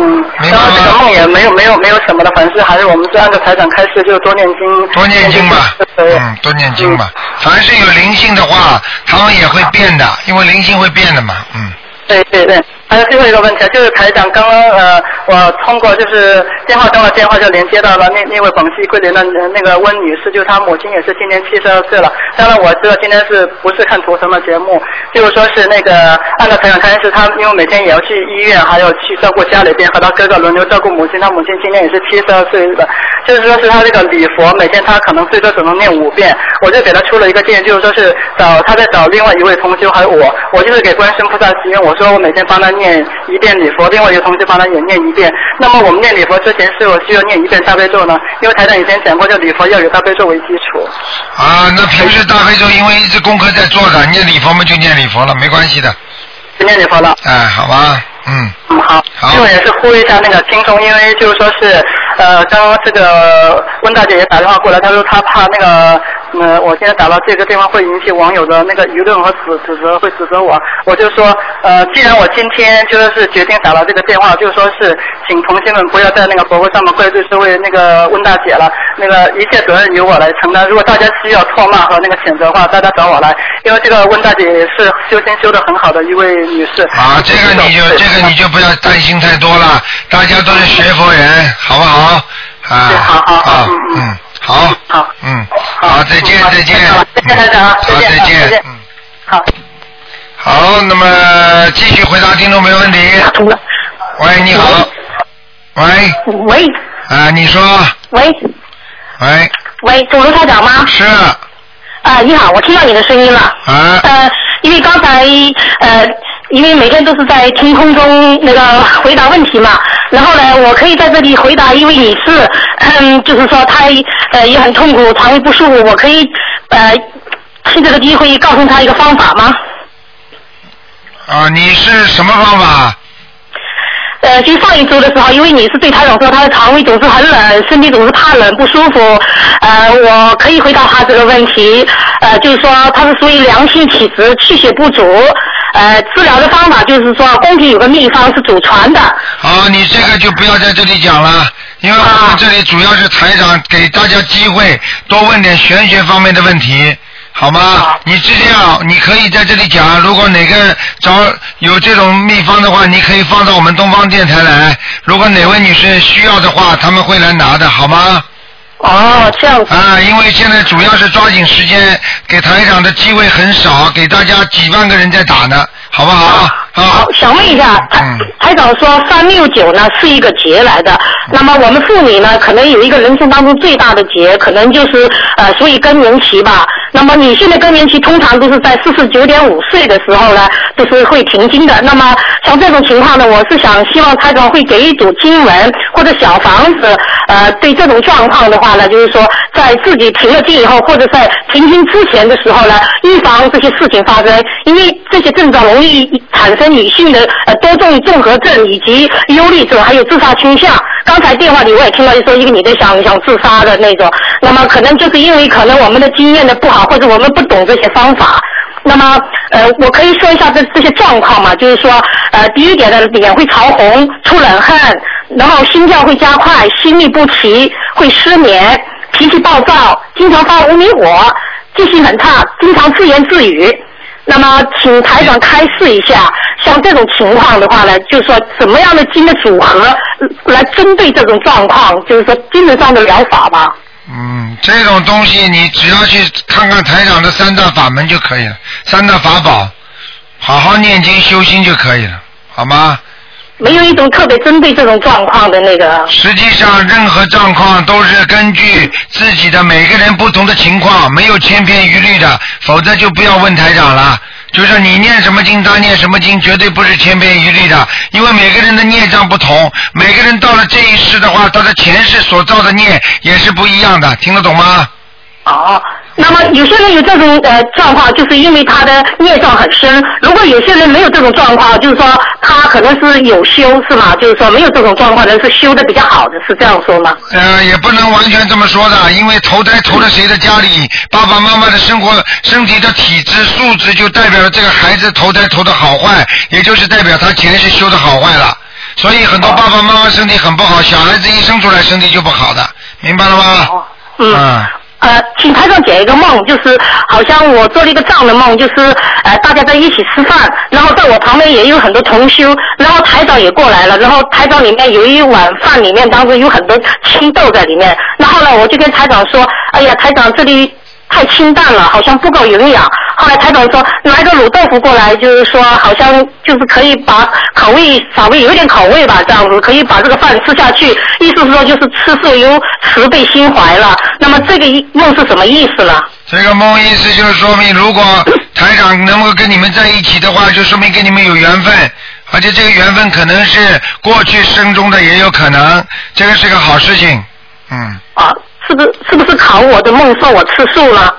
B: 嗯，然后这个梦也没有没有没有什么的，反正还是我们是按照财产开示，就是多念经。
A: 多念经吧，嗯，多念经吧。凡是有灵性的话，他们也会变的，因为灵性会变的嘛，嗯。
B: 对对对，还有最后一个问题，就是台长刚刚呃，我通过就是电话中的电话就连接到了那那位广西桂林的那个温女士，就是她母亲也是今年七十二岁了。当然我知道今天是不是看图腾的节目，就是说是那个按照台长开示，她因为每天也要去医院，还要去照顾家里边和她哥哥轮流照顾母亲，她母亲今年也是七十二岁了，就是说是她这个礼佛每天她可能最多只能念五遍，我就给她出了一个建议，就是说是找她在找另外一位同修还有我，我就是给观世菩萨祈愿，我说我每天帮她。念一遍礼佛，另外一个同学帮他也念一遍。那么我们念礼佛之前是否需要念一遍大悲咒呢？因为台长以前讲过，就礼佛要有大悲咒为基础。
A: 啊，那平时大悲咒因为一直功课在做的，念礼佛嘛就念礼佛了，没关系的。
B: 就念礼佛了。
A: 哎，好吧，嗯。
B: 嗯，好。
A: 好。
B: 另外也是呼吁一下那个听众，因为就是说是呃，刚刚这个温大姐也打电话过来，她说她怕那个呃，我现在打了这个电话会引起网友的那个舆论和指指责，会指责我。我就说呃，既然我今天就说是决定打了这个电话，就说是请同学们不要在那个博客上面怪罪是为那个温大姐了，那个一切责任由我来承担。如果大家需要唾骂和那个谴责的话，大家找我来，因为这个温大姐也是修仙修的很好的一位女士。
A: 啊，这个你就这个你就不要担心太多了，大家都是学佛人，好不好？啊，
B: 好好好，
A: 嗯嗯，好，
B: 好，
A: 嗯，好，再见再见，好
B: 再见，
A: 嗯，
B: 好。
A: 好，那么继续回答听众没问题。喂，你好。喂，
J: 喂。
A: 啊，你说，
J: 喂。
A: 喂，
J: 喂，总卢台长吗？
A: 是。
J: 啊，你好，我听到你的声音了。
A: 啊。
J: 呃，因为刚才呃，因为每天都是在天空中那个回答问题嘛，然后呢，我可以在这里回答一位女士，嗯，就是说她呃也很痛苦，肠胃不舒服，我可以呃趁这个机会告诉她一个方法吗？
A: 啊，你是什么方法？
J: 呃，就上一周的时候，因为你是对台长说他的肠胃总是很冷，身体总是怕冷不舒服，呃，我可以回答他这个问题，呃，就是说他是属于良性体质，气血不足，呃，治疗的方法就是说宫廷有个秘方是祖传的，
A: 好，你这个就不要在这里讲了，因为我们这里主要是台长给大家机会，多问点玄学方面的问题。好吗？你是这样，你可以在这里讲。如果哪个找有这种秘方的话，你可以放到我们东方电台来。如果哪位女士需要的话，他们会来拿的，好吗？
J: 哦，这样子。
A: 啊，因为现在主要是抓紧时间，给台长的机会很少，给大家几万个人在打呢，好不好？
J: 好，想问一下，台台长说三六九呢是一个节来的，那么我们妇女呢，可能有一个人生当中最大的节，可能就是呃，属于更年期吧。那么女性的更年期通常都是在四十九点五岁的时候呢，都是会停经的。那么像这种情况呢，我是想希望台长会给一组经文或者小房子，呃，对这种状况的话呢，就是说在自己停了经以后，或者在停经之前的时候呢，预防这些事情发生，因为这些症状容易产生女性的呃多重综合症以及忧虑症，还有自杀倾向。刚才电话里我也听到说一个女的想想自杀的那种，那么可能就是因为可能我们的经验的不好，或者我们不懂这些方法。那么呃，我可以说一下这这些状况嘛，就是说呃，第一点呢，脸会潮红、出冷汗，然后心跳会加快、心律不齐、会失眠、脾气暴躁、经常发无名火、记性很差、经常自言自语。那么，请台长开示一下，像这种情况的话呢，就是说什么样的经的组合来针对这种状况，就是说精神上的疗法吧。
A: 嗯，这种东西你只要去看看台长的三大法门就可以了，三大法宝，好好念经修心就可以了，好吗？
J: 没有一种特别针对这种状况的那个。
A: 实际上，任何状况都是根据自己的每个人不同的情况，没有千篇一律的，否则就不要问台长了。就是你念什么经，他念什么经，绝对不是千篇一律的，因为每个人的孽障不同，每个人到了这一世的话，他的前世所造的孽也是不一样的，听得懂吗？
J: 哦，那么有些人有这种呃状况，就是因为他的孽障很深。如果有些人没有这种状况，就是说他可能是有修，是吗？就是说没有这种状况的人是修的比较好的，是这样说吗？
A: 呃，也不能完全这么说的，因为投胎投了谁的家里，爸爸妈妈的生活、身体的体质、素质，就代表了这个孩子投胎投的好坏，也就是代表他前世修的好坏了。所以很多爸爸妈妈身体很不好，小孩子一生出来身体就不好的，明白了吗？
J: 嗯。呃，请台长解一个梦，就是好像我做了一个这样的梦，就是呃大家在一起吃饭，然后在我旁边也有很多同修，然后台长也过来了，然后台长里面有一碗饭里面当中有很多青豆在里面，然后呢我就跟台长说，哎呀台长这里太清淡了，好像不够营养。后来台长说拿一个卤豆腐过来，就是说好像就是可以把口味稍微有点口味吧，这样子可以把这个饭吃下去。意思是说就是吃素有慈悲心怀了。那么这个梦是什么意思呢？
A: 这个梦意思就是说明，如果台长能够跟你们在一起的话，就说明跟你们有缘分而且这个缘分可能是过去生中的，也有可能，这个是个好事情。嗯。
J: 啊，是不是是不是考我的梦说我吃素了？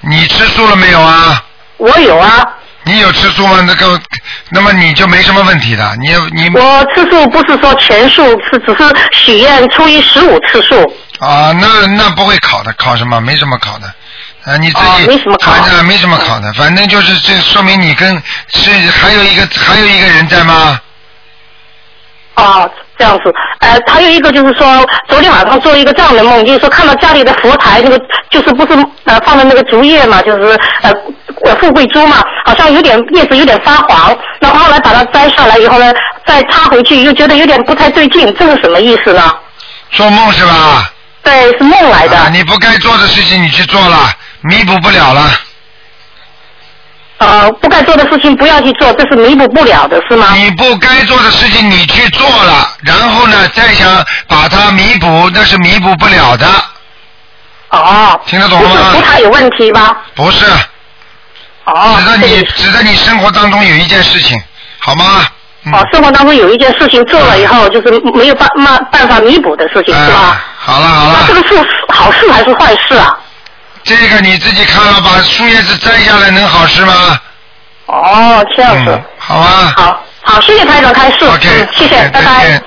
A: 你吃素了没有啊？
J: 我有啊。
A: 你有吃素吗？那个，那么你就没什么问题的。你你
J: 我吃素不是说全素，是只是许愿初一十五吃素。
A: 啊，那那不会考的，考什么？没什么考的。啊，你自己
J: 没什么考
A: 的，没什么考的，反正就是这说明你跟是还有一个还有一个人在吗？
J: 哦，这样子，呃，还有一个就是说，昨天晚上做一个这样的梦，就是说看到家里的佛台那个，就是不是呃放的那个竹叶嘛，就是呃富贵竹嘛，好像有点叶子有点发黄，然后后来把它摘下来以后呢，再插回去，又觉得有点不太对劲，这是什么意思呢？
A: 做梦是吧？
J: 对，是梦来的。
A: 啊，你不该做的事情你去做了，弥补不了了。
J: 呃，不该做的事情不要去做，这是弥补不了的，是吗？
A: 你不该做的事情你去做了，然后呢，再想把它弥补，那是弥补不了的。
J: 哦。
A: 听得懂吗？
J: 不是他有问题吗？
A: 不是。
J: 哦。
A: 指的你，指的你生活当中有一件事情，好吗？
J: 哦，生活当中有一件事情做了以后，就是没有办办办法弥补的事情，是吧？
A: 好了好了。
J: 那这个是好事还是坏事啊？
A: 这个你自己看了，把树叶子摘下来能好吃吗？
J: 哦，这样子。
A: 好啊。
J: 好，好，谢谢台长开示。
A: OK，
J: 谢谢，拜拜。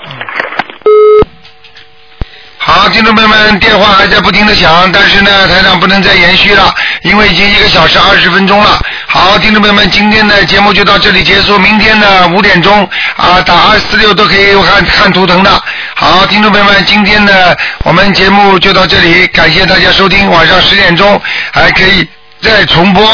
A: 好，听众朋友们，电话还在不停的响，但是呢，台长不能再延续了，因为已经一个小时二十分钟了。好，听众朋友们，今天的节目就到这里结束，明天呢五点钟啊打二四六都可以看看图腾的。好，听众朋友们，今天的我们节目就到这里，感谢大家收听，晚上十点钟还可以再重播。